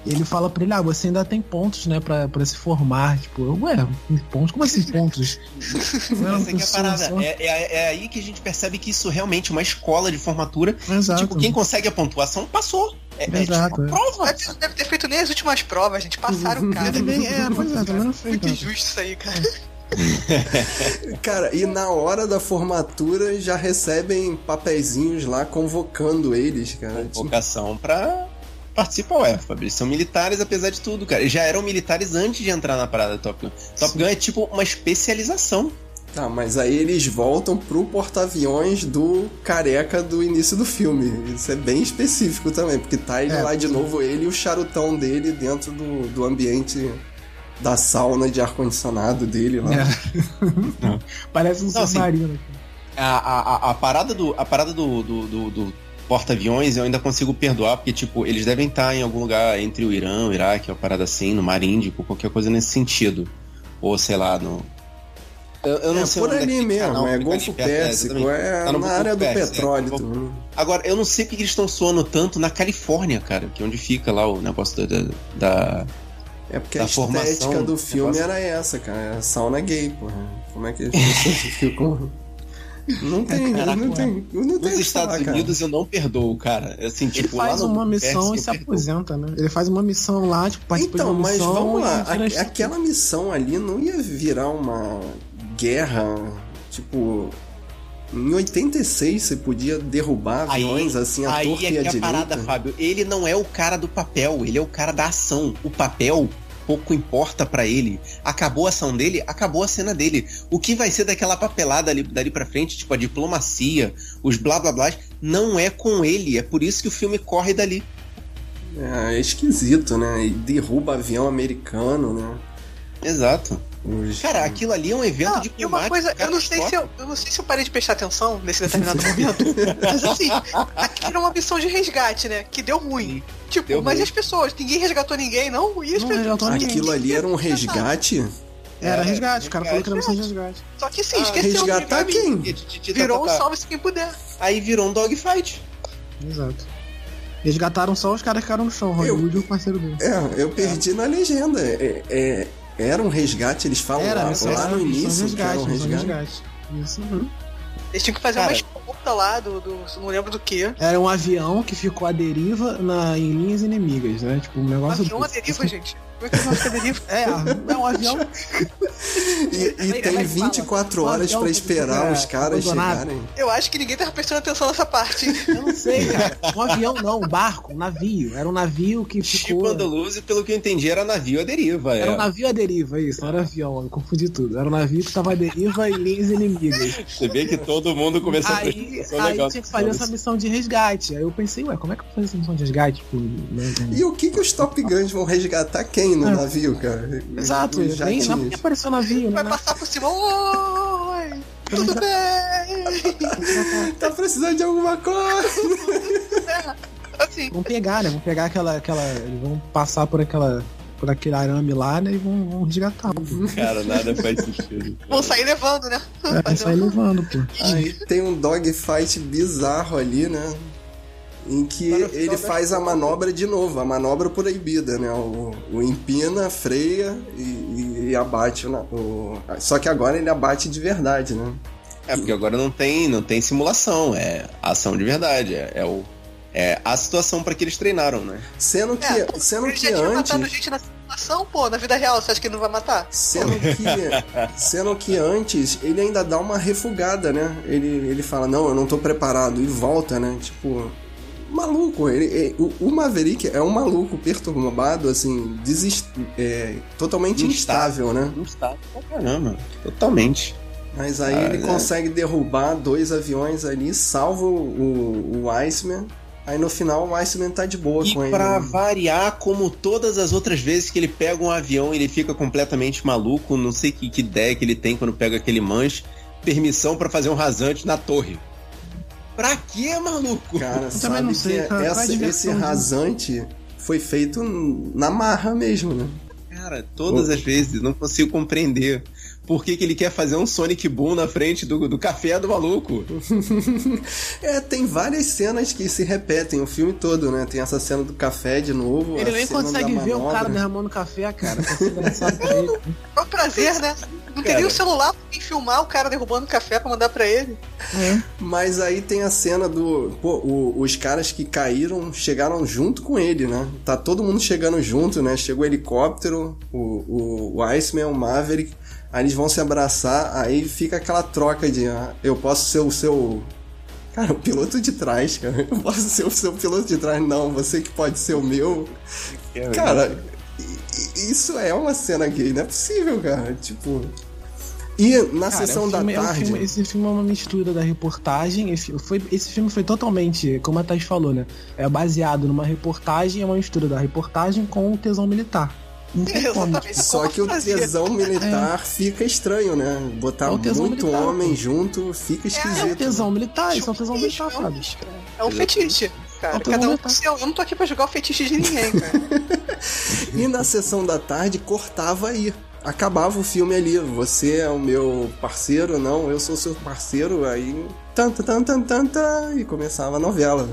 Speaker 4: ele fala pra ele, ah, você ainda tem pontos, né? Pra, pra se formar. Tipo, eu, ué, pontos? Como assim pontos? Não
Speaker 2: é a
Speaker 4: pessoa
Speaker 2: parada.
Speaker 4: só?
Speaker 2: É, é- é aí que a gente percebe que isso realmente é uma escola de formatura.
Speaker 4: Exato.
Speaker 2: Tipo, quem consegue a pontuação passou. É, é
Speaker 4: Exato,
Speaker 2: tipo,
Speaker 4: é.
Speaker 2: prova.
Speaker 1: Deve, ter- deve ter feito nem as últimas provas, gente. Passaram o cara.
Speaker 4: Também é, pois é, também não foi,
Speaker 1: Muito
Speaker 4: cara.
Speaker 1: injusto isso aí, cara.
Speaker 3: Cara, e na hora da formatura já recebem papeizinhos lá convocando eles, cara. Tipo,
Speaker 2: Vocação pra participar, ué. Eles são militares apesar de tudo, cara. Eles já eram militares antes de entrar na parada do Top Gun. Top Gun é tipo uma especialização.
Speaker 3: Tá, mas aí eles voltam pro porta-aviões do careca do início do filme. Isso é bem específico também, porque tá ele
Speaker 4: É,
Speaker 3: lá de
Speaker 4: sim.
Speaker 3: novo, ele e o charutão dele dentro do, do ambiente da sauna de ar-condicionado dele lá.
Speaker 4: É. Parece um
Speaker 2: Não, assim,
Speaker 4: submarino.
Speaker 2: A, a, a- a parada do, a parada do, do, do- do porta-aviões eu ainda consigo perdoar, porque, tipo, eles devem estar em algum lugar entre o Irã, o Iraque, uma parada assim, no Mar Índico, qualquer coisa nesse sentido. Ou, sei lá, no. Eu, eu não
Speaker 3: É
Speaker 2: sei
Speaker 3: por
Speaker 2: nome
Speaker 3: ali mesmo,
Speaker 2: canal,
Speaker 3: é Golfo
Speaker 2: é,
Speaker 3: Pérsico,
Speaker 2: exatamente.
Speaker 3: é
Speaker 2: Tá
Speaker 3: na área do
Speaker 2: Pérsico, é.
Speaker 3: petróleo. Também.
Speaker 2: Agora, eu não sei porque eles estão suando tanto na Califórnia, cara, que é onde fica lá o negócio da. da- da-
Speaker 3: É porque
Speaker 2: Da
Speaker 3: a estética
Speaker 2: formação,
Speaker 3: do filme
Speaker 2: negócio-
Speaker 3: era essa, cara. É sauna gay, porra. Como é que as pessoas ficam. Não tem,
Speaker 2: Caraca,
Speaker 3: não tem. Não tem
Speaker 2: Nos Estados
Speaker 3: falar, cara.
Speaker 2: Unidos eu não perdoo, cara. Assim,
Speaker 4: Ele
Speaker 2: tipo,
Speaker 4: faz
Speaker 2: lá
Speaker 4: uma missão e se
Speaker 2: perdoo.
Speaker 4: aposenta, né? Ele faz uma missão lá, tipo, participa
Speaker 3: Então,
Speaker 4: de uma
Speaker 3: mas
Speaker 4: missão.
Speaker 3: vamos lá.
Speaker 4: e vira
Speaker 3: a- aquela missão ali não ia virar uma guerra, tipo. Em 86 você podia derrubar
Speaker 2: Aí-
Speaker 3: aviões assim, a
Speaker 2: Aí
Speaker 3: torta
Speaker 2: é
Speaker 3: e a
Speaker 2: que é a
Speaker 3: direita.
Speaker 2: parada, Fábio. Ele não é o cara do papel, ele é o cara da ação. O papel pouco importa pra ele. Acabou a ação dele, acabou a cena dele. O que vai ser daquela papelada ali, dali pra frente, tipo a diplomacia, os blá blá blá, não é com ele. É por isso que o filme corre dali.
Speaker 3: É, é esquisito, né? E derruba avião americano, né?
Speaker 2: Exato.
Speaker 3: Os-
Speaker 2: Cara, aquilo ali é um evento
Speaker 1: Não,
Speaker 2: de
Speaker 1: e uma coisa, eu não, sei se eu, eu não sei se eu parei de prestar atenção nesse determinado momento, mas assim, aqui era uma missão de resgate, né? Que deu ruim. Tipo,
Speaker 2: deu
Speaker 1: mas
Speaker 2: ruim.
Speaker 1: e as pessoas? Ninguém resgatou ninguém, não? E as
Speaker 4: Não
Speaker 1: pessoas?
Speaker 4: resgatou ninguém.
Speaker 3: Aquilo ali era um resgate?
Speaker 4: Era
Speaker 2: É,
Speaker 4: resgate, o cara falou que era missão de resgate.
Speaker 1: Só que sim,
Speaker 2: Ah,
Speaker 1: esqueceu
Speaker 3: Resgatar
Speaker 1: de
Speaker 3: quem?
Speaker 1: Virou um salve-se quem puder.
Speaker 2: Aí virou um dogfight.
Speaker 4: Exato. Resgataram só os caras que ficaram no chão, Hollywood e o parceiro dele.
Speaker 3: É, eu perdi na legenda. É, é- era um resgate, eles falam
Speaker 4: Era,
Speaker 3: lá,
Speaker 4: missão
Speaker 3: lá no
Speaker 4: de
Speaker 3: início que era um
Speaker 4: missão de
Speaker 3: resgate.
Speaker 4: Isso. uhum.
Speaker 1: Eles tinham que fazer
Speaker 2: Cara.
Speaker 1: uma escolta lá do, do. Não lembro do que.
Speaker 4: Era um avião que ficou à deriva na, em linhas inimigas, né? Tipo, um negócio.
Speaker 1: Avião a deriva, gente. Como é que?
Speaker 4: É, é um avião.
Speaker 3: E, e tem
Speaker 4: fala,
Speaker 3: 24
Speaker 4: um
Speaker 3: horas
Speaker 4: avião
Speaker 3: pra esperar os caras
Speaker 4: abandonado.
Speaker 3: chegarem.
Speaker 1: Eu acho que ninguém tava prestando atenção nessa parte.
Speaker 4: Eu não sei, cara. Um avião não, um barco, um navio. Era um navio que ficou.
Speaker 2: Andaluzzi, pelo que eu entendi, era navio à deriva.
Speaker 4: Era
Speaker 2: é.
Speaker 4: um navio à deriva, isso, não era avião, eu confundi tudo. Era um navio que tava à deriva em linhas inimigas.
Speaker 2: Você vê que todo mundo começou a
Speaker 4: Aí,
Speaker 2: prestar atenção
Speaker 4: aí
Speaker 2: legal.
Speaker 4: tinha que fazer essa missão de resgate. Aí eu pensei, ué, como é que eu vou fazer essa missão de resgate? Tipo, né, né?
Speaker 3: E o que que os Top Guns vão resgatar quem no
Speaker 4: É.
Speaker 3: navio, cara?
Speaker 4: Exato, nem, nem apareceu navio,
Speaker 1: Vai
Speaker 4: né?
Speaker 1: passar por cima. Oi! Tudo bem?
Speaker 3: Tá precisando de alguma coisa?
Speaker 1: Assim,
Speaker 4: Vão pegar, né? Vão pegar aquela. aquela vão passar por aquela. por aquele arame lá, né? E vão, vão resgatar.
Speaker 2: Cara, nada faz sentido.
Speaker 1: vão sair levando, né?
Speaker 4: É, vai sair levando, pô.
Speaker 3: Aí tem um dogfight bizarro ali, né? Em que ele faz a manobra de novo, a manobra proibida, né? O, o empina, freia e, e abate o, o, Só que agora ele abate de verdade, né?
Speaker 2: É, porque agora não tem, não tem simulação, é ação de verdade, é, é o é a situação para que eles treinaram, né?
Speaker 3: Sendo que, é, sendo
Speaker 1: ele
Speaker 3: que
Speaker 1: já tinha
Speaker 3: antes,
Speaker 1: matado gente na simulação, pô, na vida real, você acha que ele não vai matar?
Speaker 3: sendo que, sendo que antes ele ainda dá uma refugada, né? Ele, ele fala não, eu não tô preparado e volta, né? Tipo, maluco. Ele, ele- o, o Maverick é um maluco perturbado, assim, desist, é, totalmente
Speaker 2: Instável.
Speaker 3: instável, né?
Speaker 2: Não está pra caramba, totalmente.
Speaker 3: Mas aí
Speaker 2: Ah,
Speaker 3: ele
Speaker 2: é.
Speaker 3: consegue derrubar dois aviões ali, salva o, o Iceman. Aí no final o Iceman tá de boa
Speaker 2: E
Speaker 3: com ele.
Speaker 2: pra
Speaker 3: né?
Speaker 2: variar, como todas as outras vezes que ele pega um avião, ele fica completamente maluco, não sei que, que ideia que ele tem quando pega aquele manche, permissão pra fazer um rasante na torre. Pra quê, maluco?
Speaker 3: Cara,
Speaker 4: Eu
Speaker 3: sabe
Speaker 4: não sei,
Speaker 3: que essa- esse
Speaker 4: disso?
Speaker 3: rasante foi feito na marra mesmo, né?
Speaker 2: Cara, todas as vezes não consigo compreender por que, que ele quer fazer um Sonic Boom na frente do, do café do maluco.
Speaker 3: É, tem várias cenas que se repetem o filme todo, né? Tem essa cena do café de novo.
Speaker 4: Ele
Speaker 3: a
Speaker 4: nem
Speaker 3: cena
Speaker 4: consegue
Speaker 3: da
Speaker 4: ver o cara derramando café, cara.
Speaker 1: É um prazer, né? Não teria o celular pra quem filmar o cara derrubando café pra mandar pra ele.
Speaker 3: Mas aí tem a cena do. Pô, o- os caras que caíram chegaram junto com ele, né? Tá todo mundo chegando junto, né? Chegou o helicóptero, o, o, o Iceman, o Maverick. Aí eles vão se abraçar, aí fica aquela troca de. ah, eu posso ser o seu. Cara, o piloto de trás, cara. Eu posso ser o seu piloto de trás. Não, você que pode ser o meu. Cara, i- i- isso é uma cena gay, não é possível, cara. Tipo. E na
Speaker 4: Cara,
Speaker 3: sessão
Speaker 4: o filme-
Speaker 3: da
Speaker 4: é
Speaker 3: tarde.
Speaker 4: filme- esse filme é uma mistura da reportagem. Esse, foi, esse filme foi totalmente, como a Thais falou, né? É baseado numa reportagem, é uma mistura da reportagem com o tesão militar.
Speaker 3: Só que o tesão militar fica estranho, né? Botar
Speaker 4: É
Speaker 3: muito
Speaker 4: militar,
Speaker 3: homem junto fica
Speaker 4: É um
Speaker 3: esquisito.
Speaker 4: tesão militar, isso é um tesão
Speaker 1: Fetiche,
Speaker 4: militar,
Speaker 1: é um-. É um fetiche, cara.
Speaker 4: É um
Speaker 1: Cada um com seu. Eu não tô aqui pra jogar o fetiche de ninguém, cara.
Speaker 3: E na sessão da tarde cortava aí. Acabava o filme ali. Você é o meu parceiro, não, eu sou seu parceiro. Aí. Tan, tan, tan, tan, tan, tan, e começava a novela.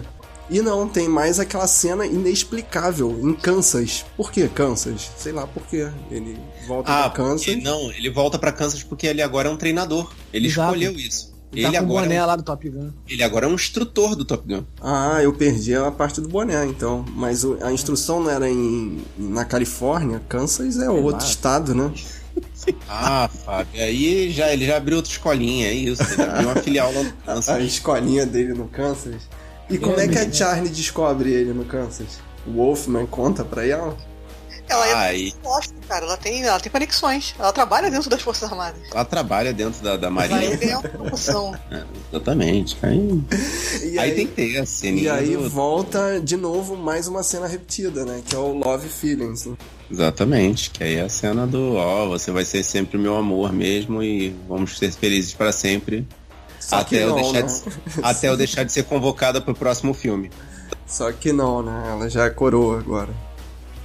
Speaker 3: E não, tem mais aquela cena inexplicável em Kansas. Por que Kansas? Sei lá por quê. Ele volta
Speaker 2: Ah,
Speaker 3: pra Kansas.
Speaker 2: porque- não, ele volta pra Kansas porque ele agora é um treinador. Ele
Speaker 4: Exato.
Speaker 2: escolheu isso.
Speaker 4: Ele
Speaker 2: Ele,
Speaker 4: tá com o
Speaker 2: agora
Speaker 4: boné
Speaker 2: é um,
Speaker 4: lá do Top Gun.
Speaker 2: ele agora é um instrutor do Top Gun.
Speaker 3: Ah, eu perdi a parte do boné, então. Mas o- a instrução não era em, na Califórnia? Kansas é outro
Speaker 4: lá.
Speaker 3: estado, né?
Speaker 2: Ah, Fábio, aí já, ele já abriu outra escolinha, é isso. Ele abriu uma filial lá no
Speaker 3: A
Speaker 2: Kansas.
Speaker 3: escolinha dele no Kansas. E como é que a Charlie descobre ele no Kansas? O Wolfman conta pra ela?
Speaker 1: Ela é posta, cara. Ela tem, ela tem conexões. Ela trabalha dentro das Forças Armadas.
Speaker 2: ela trabalha dentro da, da Marinha.
Speaker 1: ganhar uma promoção.
Speaker 2: Exatamente. Aí,
Speaker 3: E
Speaker 2: aí tem que ter a
Speaker 3: E
Speaker 2: ceninha
Speaker 3: aí
Speaker 2: do-
Speaker 3: volta de novo mais uma cena repetida, né? Que é o Love Feelings. né?
Speaker 2: Exatamente, que aí é a cena do ó, você vai ser sempre o meu amor mesmo e vamos ser felizes para sempre.
Speaker 3: Só
Speaker 2: Até eu,
Speaker 3: não,
Speaker 2: deixar
Speaker 3: né?
Speaker 2: de, até eu deixar de ser convocada pro próximo filme.
Speaker 3: Só que não, né? Ela já é coroa agora.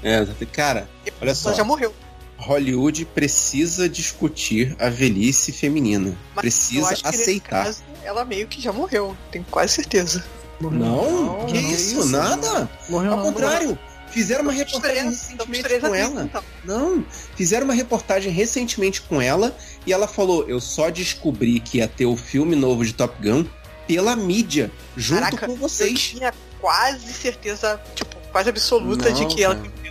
Speaker 2: É, cara, olha só.
Speaker 1: Ela já morreu.
Speaker 2: Hollywood precisa discutir a velhice feminina.
Speaker 1: Mas eu
Speaker 2: precisa
Speaker 1: acho que nesse
Speaker 2: aceitar.
Speaker 1: caso, ela meio que já morreu. Tenho quase certeza.
Speaker 4: Morreu
Speaker 2: Não, que
Speaker 3: não,
Speaker 2: isso,
Speaker 3: isso,
Speaker 2: nada.
Speaker 4: Morreu
Speaker 2: Ao
Speaker 4: não.
Speaker 2: contrário, fizeram uma reportagem recentemente com ela.
Speaker 1: então.
Speaker 2: Não, fizeram uma reportagem recentemente com ela e ela falou: Eu só descobri que ia ter o filme novo de Top Gun pela mídia, junto
Speaker 1: Caraca,
Speaker 2: com
Speaker 1: Eu
Speaker 2: vocês.
Speaker 1: tinha quase certeza, tipo, quase absoluta de
Speaker 3: Não,
Speaker 1: que ela
Speaker 3: cara.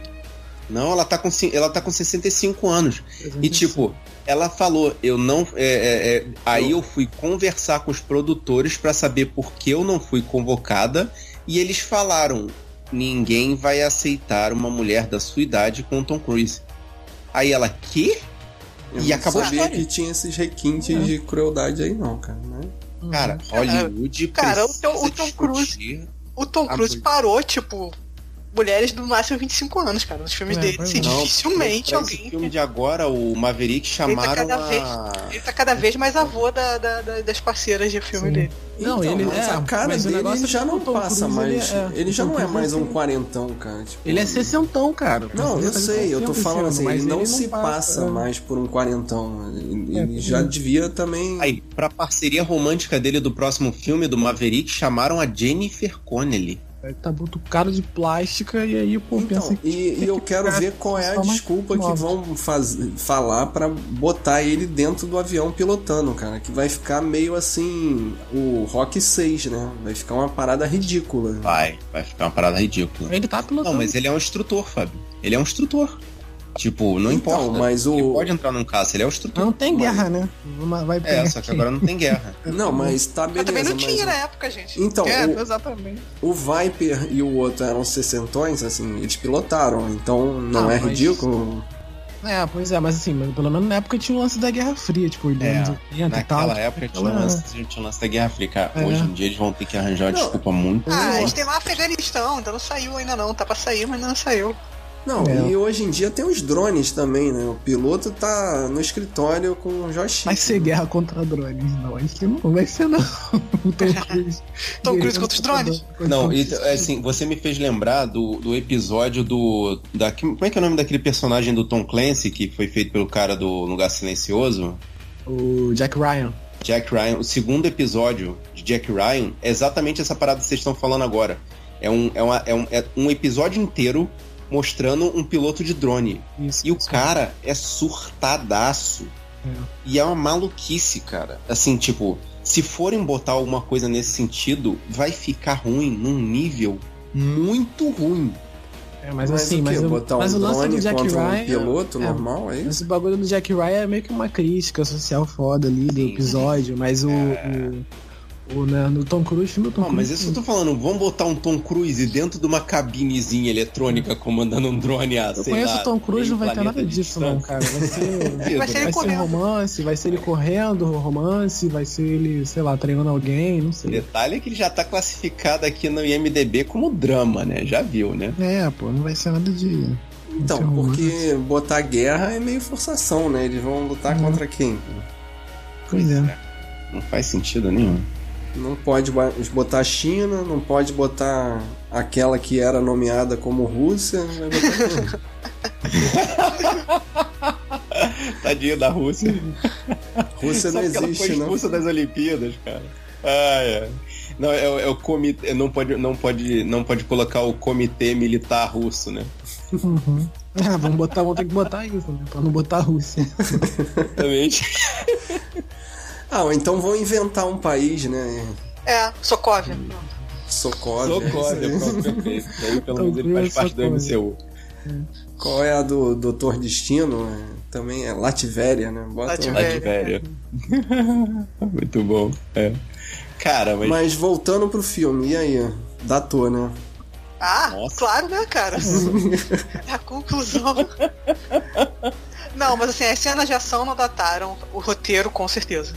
Speaker 2: Não, ela tá, com, ela tá com 65 anos. E tipo, ela falou, eu não. é, é, é, aí eu fui conversar com os produtores pra saber por que eu não fui convocada. E eles falaram: ninguém vai aceitar uma mulher da sua idade com Tom Cruise. Aí ela, quê?
Speaker 3: Eu
Speaker 2: E
Speaker 3: não
Speaker 2: acabou a
Speaker 3: sabia
Speaker 2: história.
Speaker 3: que tinha esses requintes de crueldade aí, não, cara. Né?
Speaker 2: Cara, Hollywood
Speaker 1: Cara, o Tom- o Tom Cruise- O Tom Cruise parou, tipo, mulheres do máximo 25 anos, cara, nos filmes
Speaker 4: É,
Speaker 1: dele. Assim,
Speaker 4: é.
Speaker 2: Não,
Speaker 1: dificilmente alguém.
Speaker 2: Esse filme de agora, o Maverick chamaram
Speaker 1: cada vez-
Speaker 2: a.
Speaker 1: Ele tá cada vez mais avô da, da- da- das parceiras de filme
Speaker 4: Sim.
Speaker 1: dele.
Speaker 4: Não,
Speaker 3: Então,
Speaker 4: ele-
Speaker 3: mas
Speaker 4: é,
Speaker 3: a cara
Speaker 4: mas o
Speaker 3: dele
Speaker 4: negócio
Speaker 3: ele já não
Speaker 4: o Tom
Speaker 3: passa
Speaker 4: Cruise,
Speaker 3: mais.
Speaker 4: ele é-
Speaker 3: Ele, já
Speaker 4: o
Speaker 3: não é mais um quarentão, cara. Tipo,
Speaker 4: Ele é sessentão, cara.
Speaker 3: Não, eu sei, eu tô falando assim,
Speaker 4: esse
Speaker 3: ele não
Speaker 4: mas
Speaker 3: se passa
Speaker 4: é.
Speaker 3: mais por um quarentão. Ele,
Speaker 4: É,
Speaker 3: ele já
Speaker 4: é.
Speaker 3: devia também.
Speaker 2: Aí, pra parceria romântica dele do próximo filme, do Maverick, chamaram a Jennifer Connelly.
Speaker 4: Aí tá muito caro de plástica e aí, pô,
Speaker 3: Então,
Speaker 4: pensa que.
Speaker 3: e, e eu quero ver qual é a desculpa que vão faz, falar pra botar ele dentro do avião pilotando, cara. Que vai ficar meio assim. O Rock 6, né? Vai ficar uma parada ridícula.
Speaker 2: Vai, vai ficar uma parada ridícula.
Speaker 4: Ele tá pilotando.
Speaker 2: Não, mas ele é um instrutor, Fábio. Ele é um instrutor. Tipo, não
Speaker 3: Então,
Speaker 2: importa.
Speaker 3: mas o-
Speaker 2: Ele pode entrar num caça, ele é o instrutor.
Speaker 4: Não tem guerra, né? Vai
Speaker 2: É, só que agora não tem guerra.
Speaker 3: Não, mas tá
Speaker 1: Mas
Speaker 3: beleza.
Speaker 1: também não
Speaker 3: mas
Speaker 1: tinha na época, gente.
Speaker 3: Então,
Speaker 4: É,
Speaker 3: o,
Speaker 4: exatamente.
Speaker 3: o Viper e o outro eram sessentões, assim, eles pilotaram, então não
Speaker 4: Ah,
Speaker 3: é
Speaker 4: mas-
Speaker 3: ridículo.
Speaker 4: É, pois é, mas assim, mas pelo menos na época tinha o lance da Guerra Fria, tipo,
Speaker 2: É,
Speaker 4: anos 80 e tal.
Speaker 2: Naquela época tinha o lance, tinha o lance da Guerra Fria. cara.
Speaker 4: É.
Speaker 2: Hoje em dia eles vão ter que arranjar uma
Speaker 3: Não.
Speaker 2: desculpa muito.
Speaker 1: Ah, a gente tem lá Afeganistão, ainda não saiu ainda não. Tá pra sair, mas ainda não saiu.
Speaker 3: Não,
Speaker 4: É.
Speaker 3: e hoje em dia tem os drones também, né? O piloto tá no escritório com o joystick.
Speaker 4: Vai ser guerra contra drones, não. Acho que não vai ser, não. O Tom Cruise.
Speaker 1: Tom Cruise contra os drones?
Speaker 2: Não, e, assim, você me fez lembrar do, do episódio do. Da, como é que é o nome daquele personagem do Tom Clancy que foi feito pelo cara do Lugar Silencioso?
Speaker 4: O Jack Ryan.
Speaker 2: Jack Ryan. O segundo episódio de Jack Ryan é exatamente essa parada que vocês estão falando agora. É um, é uma- é um, é um episódio inteiro mostrando um piloto de drone.
Speaker 4: Isso.
Speaker 2: E o
Speaker 4: isso.
Speaker 2: cara é surtadaço.
Speaker 4: É.
Speaker 2: E é uma maluquice, cara. Assim, tipo, se forem botar alguma coisa nesse sentido, vai ficar ruim num nível muito ruim.
Speaker 4: É, mas,
Speaker 3: Mas
Speaker 4: assim, mas, o,
Speaker 3: Botar
Speaker 4: mas
Speaker 3: um
Speaker 4: o lance
Speaker 3: drone
Speaker 4: do Jack Ryan.
Speaker 3: um piloto
Speaker 4: é,
Speaker 3: normal, é isso?
Speaker 4: Esse bagulho do Jack Ryan é meio que uma crítica social foda ali do
Speaker 2: Sim.
Speaker 4: episódio, mas o. o, o né, no Tom Cruise, filme do Tom
Speaker 2: Não, mas
Speaker 4: Cruise.
Speaker 2: isso que eu tô falando, vamos botar um Tom Cruise dentro de uma cabinezinha eletrônica comandando um drone a,
Speaker 4: Eu conheço
Speaker 2: lá,
Speaker 4: o Tom Cruise, não vai ter nada disso, não, cara. Vai ser.
Speaker 1: Vai ser ele
Speaker 4: Vai ser
Speaker 1: correndo.
Speaker 4: romance, vai ser ele correndo, romance, vai ser ele, sei lá, treinando alguém, não
Speaker 2: O
Speaker 4: sei.
Speaker 2: detalhe é que ele já tá classificado aqui no IMDB como drama, né? Já viu, né?
Speaker 4: É, pô, não vai ser nada de.
Speaker 3: Então, porque botar guerra é meio forçação, né? Eles vão lutar
Speaker 4: Uhum.
Speaker 3: contra quem?
Speaker 4: Pois é.
Speaker 2: Não faz sentido nenhum.
Speaker 3: Não pode botar a China, não pode botar aquela que era nomeada como Rússia. Vai botar quem?
Speaker 2: Tadinho da Rússia.
Speaker 3: Rússia não
Speaker 2: Sabe que ela
Speaker 3: existe, não.
Speaker 2: expulsa das Olimpíadas, cara. Ah, é. Não, é, o- é o comitê. Não pode, não, pode, não pode colocar o comitê militar russo, né?
Speaker 4: Uhum. Ah, vamos botar, vamos ter que botar isso, né? Pra não botar a Rússia.
Speaker 2: Exatamente.
Speaker 3: Ah, ou então vão inventar um país, né?
Speaker 1: É, Sokovia.
Speaker 3: Sokovia.
Speaker 2: Socorre,
Speaker 3: é aí.
Speaker 2: Aí pelo menos ele faz parte do
Speaker 4: Sokovia.
Speaker 2: MCU.
Speaker 3: Qual é a do Doutor Destino? É, também é Lativéria, né? Bota
Speaker 1: Lativéria.
Speaker 2: Lativéria. Muito bom. É. Cara, mas.
Speaker 3: Mas voltando pro filme, e aí? Datou, né?
Speaker 1: Ah,
Speaker 2: Nossa.
Speaker 1: claro, né, cara? É a conclusão. Não, mas assim, as cenas de ação não dataram o roteiro, com certeza.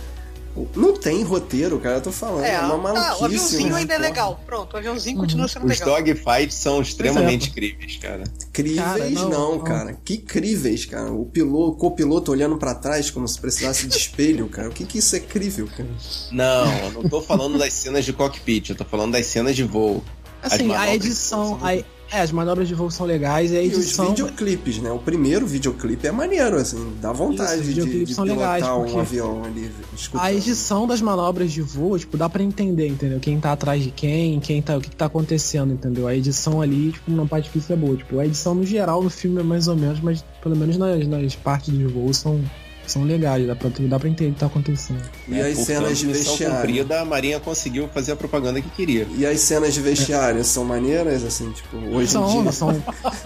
Speaker 3: Não tem roteiro, cara, eu tô falando. É,
Speaker 1: É,
Speaker 3: uma
Speaker 1: ah,
Speaker 3: maluquice.
Speaker 1: o aviãozinho
Speaker 3: né?
Speaker 1: ainda é
Speaker 3: Porra.
Speaker 1: legal. Pronto, o aviãozinho continua sendo
Speaker 2: Os
Speaker 1: legal.
Speaker 2: dogfights são extremamente críveis, cara.
Speaker 3: Críveis
Speaker 4: Cara,
Speaker 3: não,
Speaker 4: não, não.
Speaker 3: cara. Que críveis, cara. O piloto, o copiloto olhando pra trás como se precisasse de espelho, cara. O que que isso é crível, cara?
Speaker 2: Não, eu não tô falando das cenas de cockpit, eu tô falando das cenas de voo. As
Speaker 4: Assim, a edição. A, é, as manobras de voo são legais e a
Speaker 3: E os videoclipes, né? O primeiro videoclipe é maneiro, assim. Dá vontade
Speaker 4: Isso, os
Speaker 3: de, de
Speaker 4: são legais,
Speaker 3: um avião ali, escutando.
Speaker 4: A edição das manobras de voo, tipo, dá pra entender, entendeu? Quem tá atrás de quem, quem tá, o que, que tá acontecendo, entendeu? A edição ali, tipo, na parte difícil é boa. Tipo, a edição no geral no filme é mais ou menos, mas pelo menos nas, nas partes de voo são, são legais, dá pra, dá pra entender o que tá acontecendo.
Speaker 3: E as
Speaker 2: Portanto,
Speaker 3: cenas de vestiário.
Speaker 2: cumprida, a Marinha conseguiu fazer a propaganda que queria.
Speaker 3: E as cenas de vestiário são maneiras, assim, tipo, hoje
Speaker 4: são,
Speaker 3: em dia.
Speaker 4: são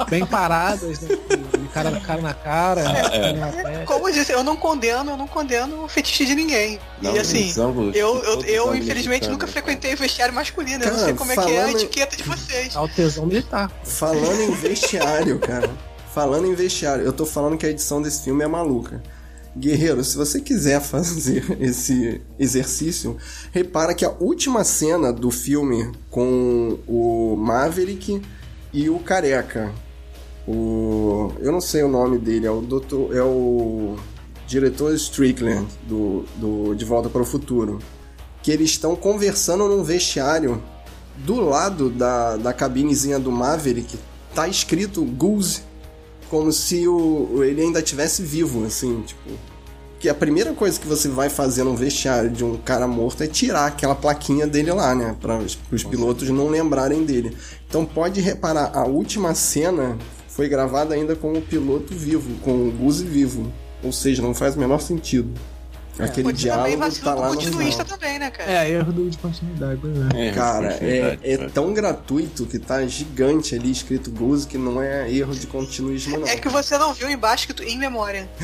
Speaker 4: bem paradas, né? Cara, cara na cara,
Speaker 2: é.
Speaker 4: na testa.
Speaker 1: Como eu disse, eu não condeno, eu não condeno o fetiche de ninguém.
Speaker 2: Não,
Speaker 1: e assim,
Speaker 2: ângulos-
Speaker 1: eu, eu, eu infelizmente nunca
Speaker 2: câmera,
Speaker 1: frequentei o vestiário masculino. eu não
Speaker 3: Cara,
Speaker 1: sei como é que é a
Speaker 3: falando-
Speaker 1: etiqueta de vocês.
Speaker 4: Tá o tesão militar.
Speaker 3: Falando em vestiário, cara. Falando em vestiário, eu tô falando que a edição desse filme é maluca. Guerreiro, se você quiser fazer esse exercício, repara que a última cena do filme com o Maverick e o Careca, o eu não sei o nome dele, é o doutor, é o diretor Strickland do, do De Volta para o Futuro, que eles estão conversando num vestiário. Do lado da, da cabinezinha do Maverick tá escrito Goose como se o, ele ainda tivesse vivo, assim, tipo. que a primeira coisa que você vai fazer no vestiário de um cara morto é tirar aquela plaquinha dele lá, né? Para os pilotos não lembrarem dele. Então pode reparar, a última cena foi gravada ainda com o piloto vivo, com o Guzi vivo. Ou seja, não faz o menor sentido. É. Aquele diálogo tá lá no
Speaker 1: final. também, né, cara?
Speaker 4: É, erro de continuidade,
Speaker 3: né? É, cara, é, é, tão gratuito que tá gigante ali escrito Goose que não é erro de continuismo, não.
Speaker 1: É que você não viu embaixo escrito em memória.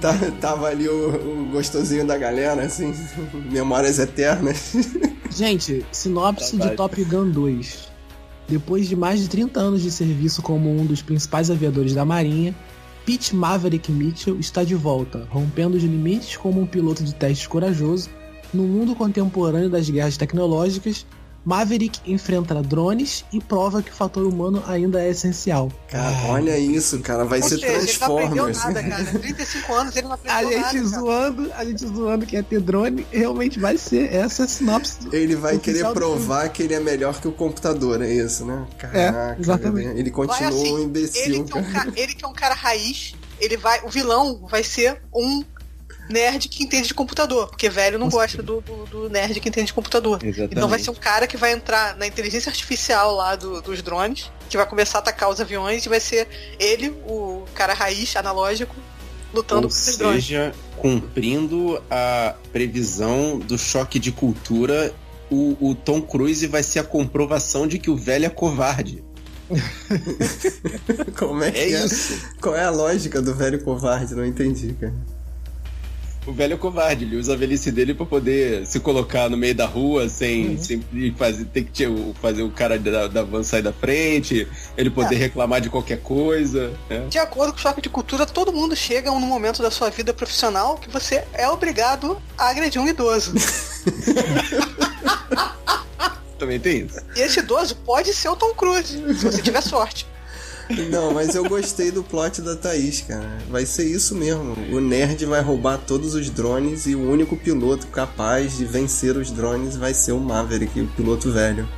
Speaker 3: tá, tava ali o, o, gostosinho da galera, assim, memórias eternas.
Speaker 4: Gente, sinopse de Top Gun 2. Depois de mais de 30 anos de serviço como um dos principais aviadores da Marinha, Pete Maverick Mitchell está de volta, rompendo os limites como um piloto de testes corajoso no mundo contemporâneo das guerras tecnológicas Maverick enfrenta drones e prova que o fator humano ainda é essencial.
Speaker 3: Cara, olha isso, cara, vai Ou ser seja, Transformers.
Speaker 1: Ele não aprendeu nada, cara. 35 anos ele não aprendeu a
Speaker 4: gente
Speaker 1: nada,
Speaker 4: zoando, A gente zoando que ia ter drone, realmente vai ser essa a sinopse.
Speaker 3: Ele vai querer provar que ele é melhor que o computador, é isso, né?
Speaker 4: É, Caraca, é, exatamente.
Speaker 3: Ele continua assim, um imbecil.
Speaker 1: Ele que, é um cara, ele que é um cara raiz, ele vai, o vilão vai ser um nerd que entende de computador, porque velho não gosta do, do, do, nerd que entende de computador. Exatamente. Então vai ser um cara que vai entrar na inteligência artificial lá do, dos drones, que vai começar a atacar os aviões e vai ser ele, o cara raiz, analógico, lutando Ou
Speaker 2: contra os drones. seja, cumprindo a previsão do choque de cultura, o, o Tom Cruise vai ser a comprovação de que o velho é covarde.
Speaker 3: Como é que é, é? Isso. Qual é a lógica do velho covarde? Não entendi, cara.
Speaker 2: O velho é covarde, ele usa a velhice dele pra poder se colocar no meio da rua sem, uhum. sem fazer, ter que fazer o cara da, da van sair da frente, ele poder é. reclamar de qualquer coisa. Né?
Speaker 1: De acordo com o choque de cultura, todo mundo chega num momento da sua vida profissional que você é obrigado a agredir um idoso.
Speaker 2: Também tem isso.
Speaker 1: E esse idoso pode ser o Tom Cruise, se você tiver sorte.
Speaker 3: Não, mas eu gostei do plot da Thaís, cara. Vai ser isso mesmo. O nerd vai roubar todos os drones e o único piloto capaz de vencer os drones vai ser o Maverick, o piloto velho.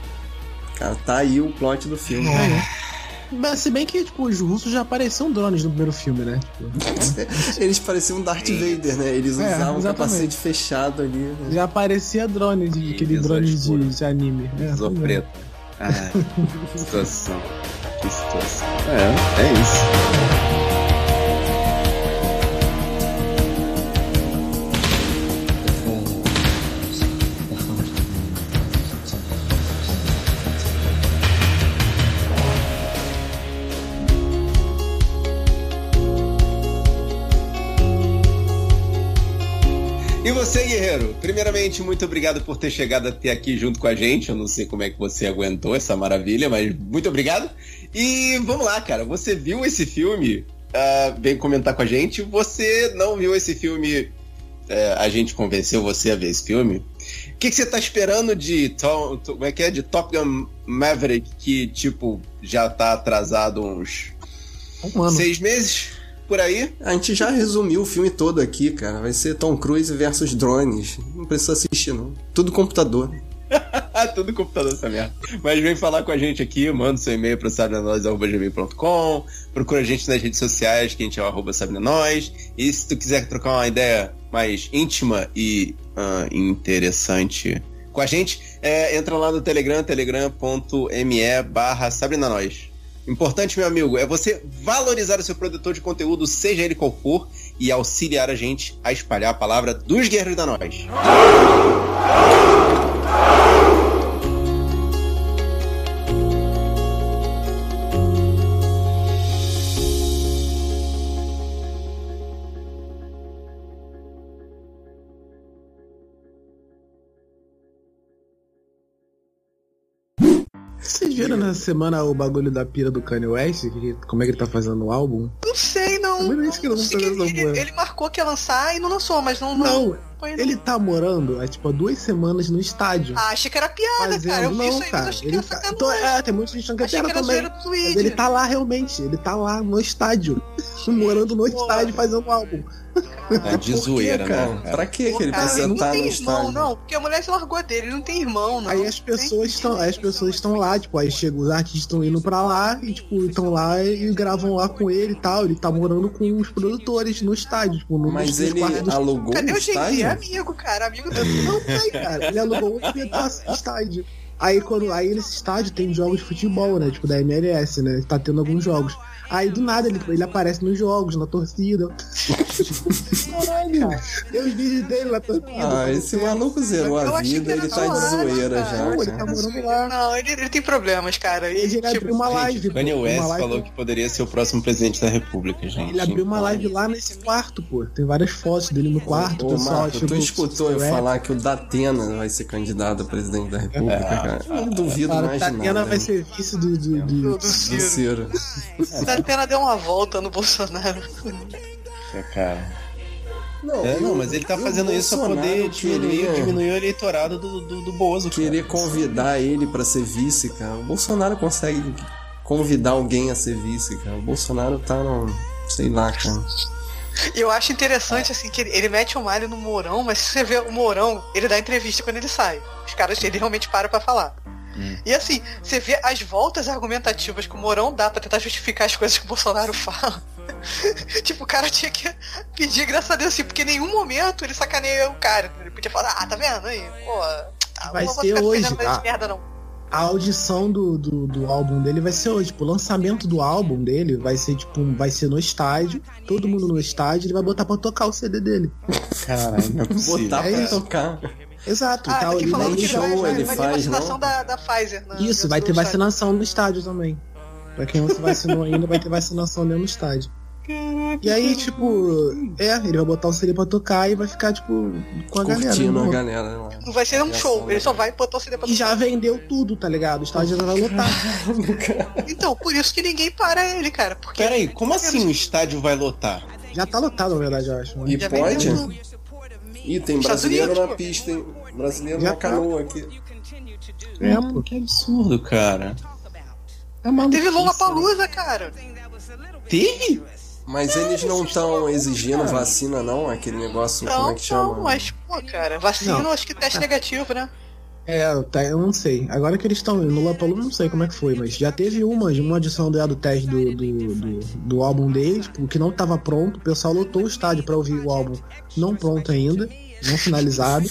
Speaker 3: Cara, tá aí o plot do filme. É.
Speaker 4: Mas se bem que, tipo, os russos já apareciam drones no primeiro filme, né?
Speaker 3: Tipo... Eles pareciam Darth Vader, né? Eles é, usavam capacete fechado ali. Né?
Speaker 4: Já aparecia drone, de, aquele drone de, de, anime.
Speaker 2: É, preto. Ah, situação. Que situação. É, é isso. Guerreiro? Primeiramente, muito obrigado por ter chegado até aqui junto com a gente. Eu não sei como é que você aguentou essa maravilha, mas muito obrigado. E vamos lá, cara. Você viu esse filme? Uh, vem comentar com a gente. Você não viu esse filme? Uh, a gente convenceu você a ver esse filme. O que, que, você tá esperando de Tom, como é que é? De Top Gun Maverick, que, tipo, já tá atrasado uns um seis meses? Por aí.
Speaker 3: A gente já resumiu o filme todo aqui, cara. Vai ser Tom Cruise versus drones. Não precisa assistir, não. Tudo computador.
Speaker 2: Tudo computador essa merda. Mas vem falar com a gente aqui, manda seu e-mail para sabrenanois.com, procura a gente nas redes sociais, que a gente é o arroba sabrenanois. E se tu quiser trocar uma ideia mais íntima e uh, interessante com a gente, é, entra lá no Telegram, telegram.me barra sabrenanois. Importante, meu amigo, é você valorizar o seu produtor de conteúdo, seja ele qual for, e auxiliar a gente a espalhar a palavra dos guerreiros da nós.
Speaker 4: Viram na semana o bagulho da pira do Kanye West? como é que ele tá fazendo o álbum?
Speaker 1: Não sei, não.
Speaker 4: Não, não, que não
Speaker 1: ele, ele, ele, marcou que ia lançar e não lançou, mas não.
Speaker 4: Não, não ele tá morando há tipo duas semanas no estádio.
Speaker 1: Ah, achei que era piada, fazendo... cara. Eu
Speaker 4: não, vi isso aí, cara. mas ele tá... Tô... É, tem muita gente que é piada também. Mas ele tá lá realmente. Ele tá lá no estádio. morando no estádio fazendo o álbum.
Speaker 2: É de zoeira,
Speaker 3: quê,
Speaker 2: né?
Speaker 3: cara?
Speaker 2: cara?
Speaker 3: Pra que que ele
Speaker 1: cara,
Speaker 3: precisa
Speaker 1: ele não
Speaker 3: estar
Speaker 1: tem
Speaker 3: no
Speaker 1: irmão,
Speaker 3: estádio?
Speaker 1: não, porque a mulher se largou dele, ele não tem irmão, não.
Speaker 4: Aí as pessoas estão, aí as pessoas estão lá, tipo, aí chega os artistas estão indo pra lá e tipo, estão lá e gravam lá com ele e tal. Ele tá morando com os produtores no estádio, tipo, no
Speaker 3: Mas ele
Speaker 4: quartos do
Speaker 3: alugou
Speaker 1: Cadê
Speaker 3: o
Speaker 1: o Jay-Z? É amigo, cara, amigo do
Speaker 4: Não tem, cara. Ele alugou um pedaço do estádio. Aí, quando, aí nesse estádio tem jogos de futebol, né? Tipo, da MLS, né? Tá tendo alguns jogos. Aí do nada ele, ele aparece nos jogos, na torcida. Caralho, na torcida.
Speaker 3: Ah, esse maluco zerou
Speaker 1: Eu
Speaker 3: a vida, ele tá de
Speaker 1: zoado,
Speaker 3: zoeira
Speaker 1: cara.
Speaker 3: já,
Speaker 4: Não, ele
Speaker 3: cara.
Speaker 4: tá morando lá.
Speaker 1: Não, ele, ele tem problemas, cara. E,
Speaker 4: Ele
Speaker 1: tipo,
Speaker 4: abriu uma live.
Speaker 2: Gente,
Speaker 4: pô,
Speaker 2: Kanye West
Speaker 4: uma live-
Speaker 2: falou que poderia ser o próximo presidente da República, gente.
Speaker 4: Ele abriu uma live lá nesse quarto, pô. Tem várias fotos dele no quarto.
Speaker 3: Ô,
Speaker 4: pessoal
Speaker 3: Marco, tu
Speaker 4: chegou-
Speaker 3: escutou eu falar que o Datena vai ser candidato a presidente da República, cara? Eu não duvido
Speaker 4: Cara,
Speaker 3: mais
Speaker 4: Tatiana
Speaker 3: nada.
Speaker 4: vai ser vice do. do, do-
Speaker 1: do, do Ciro.
Speaker 3: Ciro.
Speaker 1: Da pena deu uma volta no Bolsonaro.
Speaker 2: É, cara.
Speaker 3: Não,
Speaker 2: É, não, mas ele tá fazendo isso pra poder diminuir, o eleitorado do, do, do Bozo. cara.
Speaker 3: Querer convidar ele pra ser vice, cara. O Bolsonaro consegue convidar alguém a ser vice, cara. O Bolsonaro tá no. sei lá, cara.
Speaker 1: E eu acho interessante, assim, que ele, ele mete o malho no Mourão, mas se você vê o Mourão, ele dá entrevista quando ele sai. Os caras, ele realmente para pra falar. E assim, você vê as voltas argumentativas que o Mourão dá pra tentar justificar as coisas que o Bolsonaro fala. tipo, o cara tinha que pedir graças a Deus, assim, porque em nenhum momento ele sacaneia o cara. Ele podia falar, ah, tá vendo aí? Pô, tá,
Speaker 4: Vai
Speaker 1: não vou
Speaker 4: ser
Speaker 1: ficar
Speaker 4: hoje, tá?
Speaker 1: merda, não.
Speaker 4: A audição do, do, do álbum dele vai ser hoje. Tipo, o lançamento do álbum dele vai ser, tipo, vai ser no estádio. Todo mundo no estádio, ele vai botar pra tocar o CD dele.
Speaker 2: Caralho, não é possível.
Speaker 3: Botar
Speaker 4: é
Speaker 3: pra
Speaker 4: isso.
Speaker 3: tocar.
Speaker 4: Exato.
Speaker 1: Ah,
Speaker 4: tá
Speaker 1: tá aqui falando
Speaker 4: no
Speaker 1: que
Speaker 3: show,
Speaker 1: vai, vai,
Speaker 3: ele
Speaker 1: vai
Speaker 3: faz,
Speaker 1: ter vacinação
Speaker 3: não?
Speaker 1: da, da Pfizer. na-
Speaker 4: Isso, vai ter
Speaker 1: estádio.
Speaker 4: vacinação no estádio também. Pra quem não se vacinou ainda, vai ter vacinação dentro do estádio. E aí, tipo, é, ele vai botar o CD pra tocar e vai ficar, tipo, com a galera.
Speaker 3: Curtindo a
Speaker 4: né?
Speaker 3: galera lá.
Speaker 1: Não vai ser um show, ele só vai botar o CD pra
Speaker 4: E já vendeu tudo, tá ligado? O estádio já vai lotar.
Speaker 1: Então, por isso que ninguém para ele, cara. Porque
Speaker 2: Peraí, como assim o estádio vai lotar?
Speaker 4: Já tá lotado, na verdade, eu acho.
Speaker 3: E
Speaker 1: Já
Speaker 3: pode?
Speaker 1: vendeu tudo.
Speaker 3: Ih, tem brasileiro na pista, hein? Brasileiro
Speaker 4: Já
Speaker 3: na
Speaker 4: tá.
Speaker 3: canoa aqui.
Speaker 4: É,
Speaker 2: Hum,
Speaker 4: pô.
Speaker 2: que absurdo, cara.
Speaker 4: É maluquice,
Speaker 1: Teve Lula? Palusa, cara.
Speaker 2: Teve?
Speaker 3: Mas eles não estão exigindo vacina, não? Aquele negócio, como
Speaker 1: Não,
Speaker 3: é que chama?
Speaker 1: não, mas, pô, cara, vacina,
Speaker 4: Não.
Speaker 1: acho que teste negativo, né?
Speaker 4: É, tá, eu não sei. Agora que eles estão no Lollapalooza, não sei como é que foi, mas já teve uma, uma adição do, teste do, do, do, do álbum dele, tipo, que não tava pronto, o pessoal lotou o estádio pra ouvir o álbum não pronto ainda, não finalizado.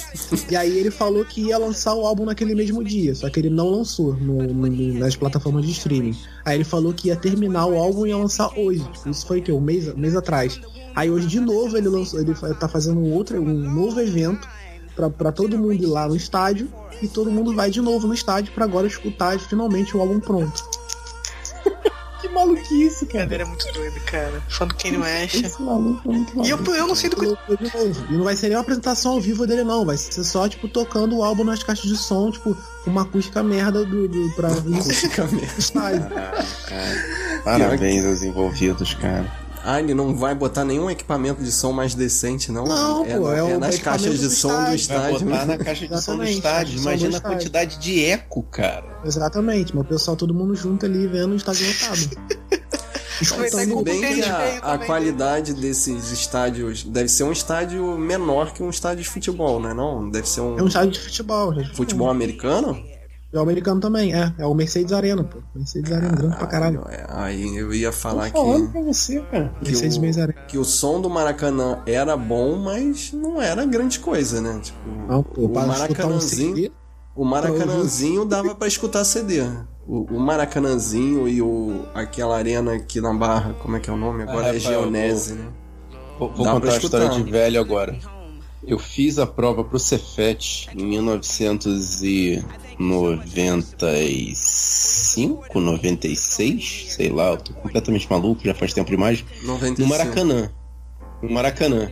Speaker 4: e aí ele falou que ia lançar o álbum naquele mesmo dia, só que ele não lançou no, no- nas plataformas de streaming. Aí ele falou que ia terminar o álbum e ia lançar hoje. Isso foi o quê? Um mês, um mês atrás. Aí hoje de novo ele lançou, ele tá fazendo outro, um novo evento pra, pra todo mundo ir lá no estádio e todo mundo vai de novo no estádio pra agora escutar finalmente o álbum pronto.
Speaker 2: Que maluquice, cara.
Speaker 1: Ele é muito doido, cara. Fã do Kanye West.
Speaker 4: Esse maluco é muito
Speaker 1: E eu,
Speaker 4: maluco.
Speaker 1: eu não sei do que.
Speaker 4: E não vai ser nem uma apresentação ao vivo dele, não. Vai ser só, tipo, tocando o álbum nas caixas de som, tipo, uma acústica merda do, do, pra
Speaker 3: Fica mesmo.
Speaker 4: estádio.
Speaker 2: Parabéns aos envolvidos, cara.
Speaker 3: Ah, ele não vai botar nenhum equipamento de som mais decente, não?
Speaker 4: Não,
Speaker 3: é,
Speaker 4: pô, é
Speaker 3: é nas caixas de
Speaker 4: do
Speaker 3: som do
Speaker 2: Vai
Speaker 3: estádio.
Speaker 2: botar na caixa de som do estádio.
Speaker 4: caixa de som do
Speaker 2: Imagina a
Speaker 4: estádio.
Speaker 2: quantidade de eco, cara.
Speaker 4: Exatamente, mas o pessoal todo mundo junto ali vendo o estádio lotado.
Speaker 1: Vai
Speaker 3: Se
Speaker 1: com
Speaker 3: bem que a, a qualidade desses estádios deve ser um estádio menor que um estádio de futebol, né? Não, deve ser um
Speaker 4: É um estádio de futebol. de
Speaker 3: futebol americano.
Speaker 4: É o americano também, é. É o Mercedes Arena, pô. Mercedes Arena, grande pra caralho.
Speaker 3: É, Aí eu ia falar
Speaker 2: Tô falando
Speaker 3: que,
Speaker 2: pra você, cara.
Speaker 3: que,
Speaker 4: Mercedes
Speaker 3: o,
Speaker 4: Arena.
Speaker 3: que o som do Maracanã era bom, mas não era grande coisa, né? Tipo,
Speaker 4: Não, pô,
Speaker 3: o
Speaker 4: para um
Speaker 3: Maracanãzinho, o Maracanãzinho dava pra escutar CD. O, o Maracanãzinho e o aquela arena aqui na Barra, como é que é o nome agora?
Speaker 2: Ah,
Speaker 3: é
Speaker 2: Rafael,
Speaker 3: Geonese, né?
Speaker 2: Vou, vou contar uma história de velho agora. Eu fiz a prova pro Cefet em 1995, 96, sei lá, eu tô completamente maluco, já faz tempo demais.
Speaker 3: 95.
Speaker 2: No Maracanã. No Maracanã.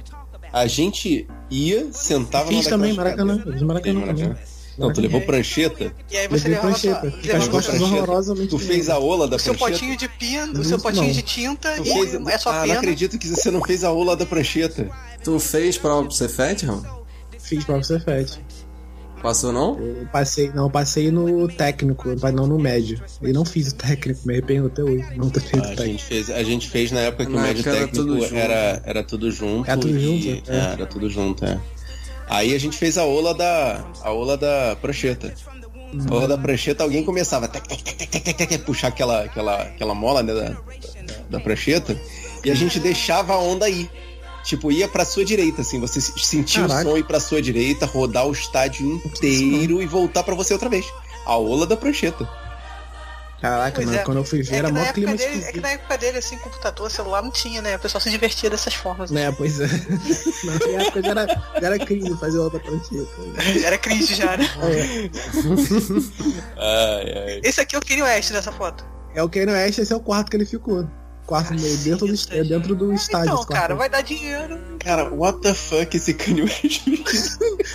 Speaker 2: A gente ia, sentava
Speaker 4: Fiz
Speaker 2: na
Speaker 4: também, Maracanã.
Speaker 2: cadeiras.
Speaker 4: Fiz Maracanã
Speaker 2: Fez
Speaker 4: também.
Speaker 2: Não, tu levou prancheta?
Speaker 1: E aí você levava
Speaker 4: prancheta.
Speaker 1: sua-
Speaker 4: Fica as costas horrorosamente.
Speaker 2: Tu fez a ola da
Speaker 1: o seu
Speaker 2: prancheta?
Speaker 1: potinho de pinto, o seu potinho
Speaker 4: não.
Speaker 1: de tinta
Speaker 2: Tu
Speaker 1: e
Speaker 2: fez...
Speaker 1: é sua
Speaker 2: ah, não
Speaker 1: pena.
Speaker 2: acredito que você não fez a ola da prancheta.
Speaker 3: Tu fez prova pro Cefet, Raul?
Speaker 4: Fiz pra você, Fed.
Speaker 3: Passou não?
Speaker 4: Eu passei, não, eu passei no técnico, mas não no médio. E não fiz o técnico, me arrependo até hoje. Não ter feito
Speaker 2: A
Speaker 4: técnico.
Speaker 2: gente, fez, a gente fez na época que
Speaker 3: Na
Speaker 2: o médio
Speaker 3: era
Speaker 2: técnico
Speaker 3: tudo junto.
Speaker 2: era, era tudo junto.
Speaker 4: Era tudo
Speaker 2: e-
Speaker 4: junto?
Speaker 2: é,
Speaker 4: É.
Speaker 2: era tudo junto, é. Aí a gente fez a ola da. a ola da prancheta. A ola da prancheta, alguém começava a tec, tec, tec, tec, tec, tec, tec, puxar aquela, aquela, aquela mola né, da, da prancheta e a gente deixava a onda aí. Tipo, ia pra sua direita, assim, você sentia
Speaker 4: Caraca.
Speaker 2: o som ir pra sua direita, rodar o estádio inteiro e voltar pra você outra vez. A ola da prancheta.
Speaker 4: Caraca,
Speaker 1: Pois
Speaker 4: mano,
Speaker 1: é.
Speaker 4: quando eu fui ver
Speaker 1: É
Speaker 4: era mó clima
Speaker 1: dele, é que na época dele, assim, computador, celular não tinha, né? O pessoal se divertia dessas formas.
Speaker 4: Né, pois é. Na minha época já era, já era crise fazer outra prancheta.
Speaker 1: Era cringe já, né?
Speaker 4: É,
Speaker 2: Ai, ai.
Speaker 1: Esse aqui é o Kanye West nessa foto.
Speaker 4: é o Kanye West, esse é o quarto que ele ficou. Quarto meio, dentro do, é dentro do estádio.
Speaker 1: Então, cara, vai dar dinheiro.
Speaker 2: Cara, what the fuck esse Kanye West?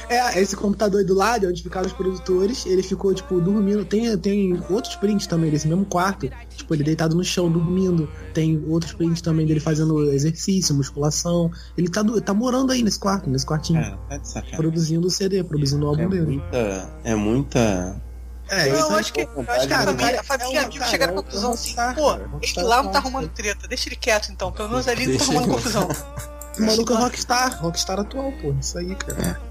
Speaker 4: É, esse computador aí do lado, onde ficaram os produtores, ele ficou, tipo, dormindo. Tem, tem outros prints também desse mesmo quarto. Tipo, ele deitado no chão, dormindo. Tem outros prints também dele fazendo exercício, musculação. Ele tá, tá morando aí nesse quarto, nesse quartinho.
Speaker 2: Cara, tá de sacanagem.
Speaker 4: Produzindo o CD, produzindo o álbum
Speaker 2: É
Speaker 4: dele.
Speaker 2: muita. É muita.
Speaker 4: É, isso
Speaker 1: eu
Speaker 4: aí,
Speaker 1: acho que, eu acho que a
Speaker 4: cara,
Speaker 1: família, a família
Speaker 4: é cara,
Speaker 1: chegaram
Speaker 4: é
Speaker 1: conclusão
Speaker 4: é
Speaker 1: assim, pô,
Speaker 4: é
Speaker 1: ele lá não tá arrumando treta, deixa ele quieto então, pelo menos ali não tá arrumando confusão.
Speaker 4: O maluco é rockstar, rockstar atual, pô. Isso aí, cara.
Speaker 2: É.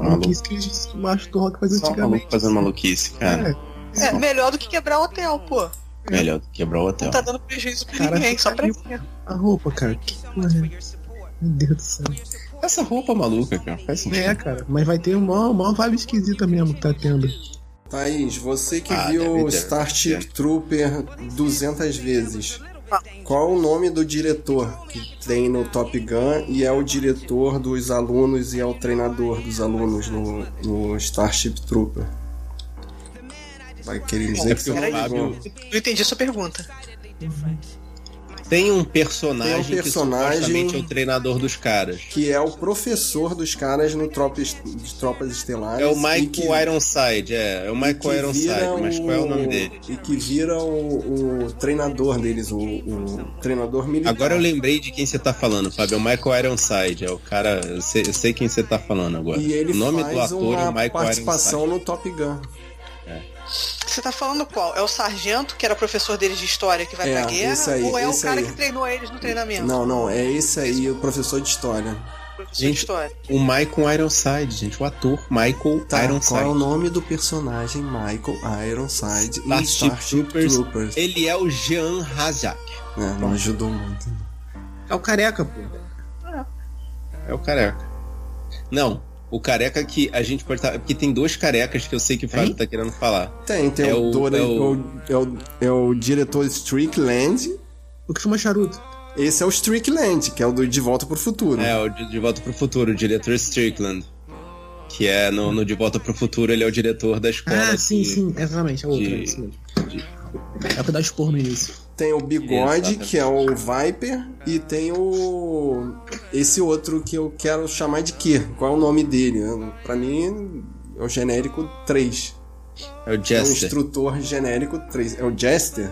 Speaker 4: Maluquice que os machos do rock fazem
Speaker 2: Só
Speaker 4: antigamente.
Speaker 2: maluco fazendo maluquice, cara.
Speaker 4: É,
Speaker 1: É, melhor do que quebrar o hotel, pô.
Speaker 2: Melhor do que quebrar o hotel.
Speaker 1: Não tá dando prejuízo pra
Speaker 4: Cara,
Speaker 1: ninguém, só pra mim.
Speaker 4: a roupa, cara. Que é? Meu Deus do céu.
Speaker 2: Essa roupa maluca, cara. Faz sentido.
Speaker 4: É, cara. Mas vai ter uma, uma vibe esquisita mesmo que tá tendo.
Speaker 3: Thaís, você que
Speaker 2: Ah,
Speaker 3: viu. Starship Trooper 200 vezes, qual o nome do diretor que tem no Top Gun e é o diretor dos alunos e é o treinador dos alunos no, no Starship Trooper? Vai querer dizer que você não.
Speaker 1: Não entendi a sua pergunta.
Speaker 2: Tem um personagem,
Speaker 3: Tem um personagem-
Speaker 2: que é o treinador dos caras.
Speaker 3: Que é o professor dos caras no Tropas, de Tropas Estelares.
Speaker 2: É o Michael
Speaker 3: que-
Speaker 2: Ironside, é. É o Michael Ironside, mas qual é o nome dele?
Speaker 3: E que vira o, o treinador deles, o, o treinador militar.
Speaker 2: Agora eu lembrei de quem você tá falando, Fábio. É o Michael Ironside. É o cara. Eu sei, eu sei quem você tá falando agora.
Speaker 3: E ele
Speaker 2: o nome
Speaker 3: faz
Speaker 2: do ator
Speaker 3: uma
Speaker 2: é o Michael
Speaker 3: participação
Speaker 2: Ironside.
Speaker 3: no Top Gun.
Speaker 1: Você tá falando qual? É o sargento, que era professor deles de história, que vai
Speaker 3: É,
Speaker 1: pra guerra?
Speaker 3: esse aí,
Speaker 1: ou é o
Speaker 3: esse
Speaker 1: cara
Speaker 3: aí.
Speaker 1: que treinou eles no treinamento?
Speaker 3: Não, não, é esse aí, o professor de história.
Speaker 1: Professor
Speaker 2: Gente,
Speaker 1: de história.
Speaker 2: O Michael Ironside, gente. O ator Michael
Speaker 3: Tá,
Speaker 2: Ironside.
Speaker 3: qual é o nome do personagem Michael Ironside em
Speaker 2: Starship
Speaker 3: Starship
Speaker 2: Troopers.
Speaker 3: Troopers?
Speaker 2: Ele é o Jean Razak.
Speaker 3: É, não ajudou muito.
Speaker 4: É o careca, pô.
Speaker 2: É o careca. Não, o careca que a gente pode estar. Porque tem dois carecas que eu sei que o Fábio
Speaker 4: Hein?
Speaker 2: tá querendo falar.
Speaker 3: Tem, tem
Speaker 2: É
Speaker 3: o,
Speaker 2: o-
Speaker 3: Dora-
Speaker 2: é o-
Speaker 3: o- é o, é o diretor Strickland.
Speaker 4: O que fuma charuto.
Speaker 3: Esse é o Strickland, que é o do De Volta pro Futuro.
Speaker 2: É, o de, de Volta pro Futuro, o diretor Strickland. Que é no, no De Volta pro Futuro, ele é o diretor da escola.
Speaker 4: Ah, sim,
Speaker 2: que-
Speaker 4: sim, exatamente. É outro,
Speaker 2: de-
Speaker 4: é mesmo. É o que dá expor no início.
Speaker 3: Tem o Bigode,
Speaker 2: Exatamente.
Speaker 3: que é o Viper, e tem o. Esse outro que eu quero chamar de quê? Qual é o nome dele? Pra mim é o genérico 3.
Speaker 2: É o
Speaker 3: É o
Speaker 2: Jester.
Speaker 3: instrutor genérico 3. É o Jester?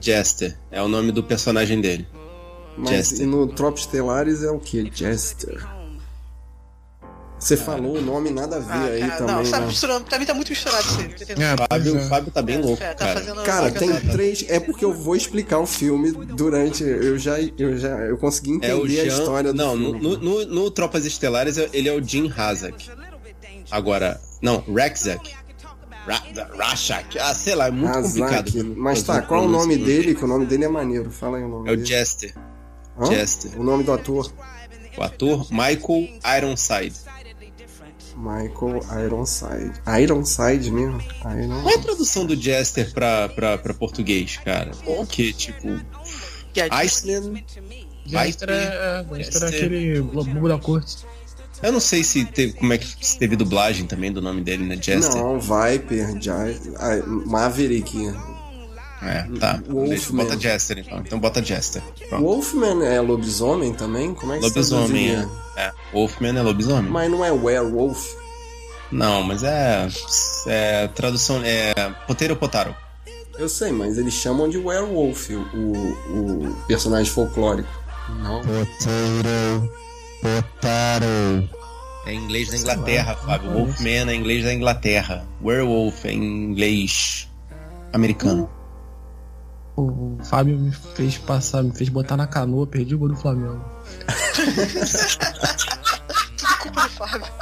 Speaker 2: Jester. É o nome do personagem dele.
Speaker 3: Mas
Speaker 2: Jester.
Speaker 3: e no Tropos Stellares é o que? Jester. Você falou o nome nada a ver
Speaker 1: Ah,
Speaker 3: aí
Speaker 1: cara,
Speaker 3: também,
Speaker 1: não, tá
Speaker 3: né?
Speaker 1: misturando. Pra mim tá muito misturado isso aí?
Speaker 4: É,
Speaker 2: Fábio,
Speaker 4: é.
Speaker 2: Fábio tá bem louco,
Speaker 1: É, tá
Speaker 2: cara.
Speaker 3: tem três. É porque eu vou explicar o filme durante. Eu já, eu já, eu consegui
Speaker 2: É o
Speaker 3: entender a
Speaker 2: Jean...
Speaker 3: história do
Speaker 2: Não, no,
Speaker 3: filme.
Speaker 2: no, no- no Tropas Estelares ele é o Jim Hazak. Agora, não, Rexak. Ra Rashak. Ah, sei lá, é muito complicado.
Speaker 3: Azak. Mas tá, qual é o nome dele? Que o nome dele é maneiro. Fala aí o nome
Speaker 2: É o
Speaker 3: dele.
Speaker 2: Jester.
Speaker 3: Hã?
Speaker 2: Jester.
Speaker 3: O nome do ator.
Speaker 2: O ator Michael Ironside.
Speaker 3: Michael Ironside. Ironside mesmo? Iron...
Speaker 2: Qual é a tradução do Jester pra, pra, pra português, cara? Porque, tipo,
Speaker 1: Que é-
Speaker 2: Iceland.
Speaker 4: Jester é, é, Jester é aquele bobo da corte.
Speaker 2: Eu não sei se teve como é que se teve dublagem também do nome dele, né? Jester.
Speaker 3: Não, Viper, Jai- ah, Maverick.
Speaker 2: É, tá.
Speaker 3: Wolfman.
Speaker 2: Deixa, bota Jester então. Então bota Jester. Pronto.
Speaker 3: Wolfman é lobisomem também? Como é que
Speaker 2: Lobisomem,
Speaker 3: se
Speaker 2: é.
Speaker 3: traduziria?
Speaker 2: é. Wolfman é lobisomem.
Speaker 3: Mas não é werewolf?
Speaker 2: Não, mas é. É tradução. É. Poteiro Potaro.
Speaker 3: Eu sei, mas eles chamam de werewolf o, o personagem folclórico. Não.
Speaker 5: Potato, potato.
Speaker 2: É em inglês da Inglaterra, Fábio. Wolfman é em inglês da Inglaterra. Werewolf é em inglês americano.
Speaker 4: O Fábio me fez passar, me fez botar na canoa, perdi o gol do Flamengo.
Speaker 1: Tudo culpa do Fábio.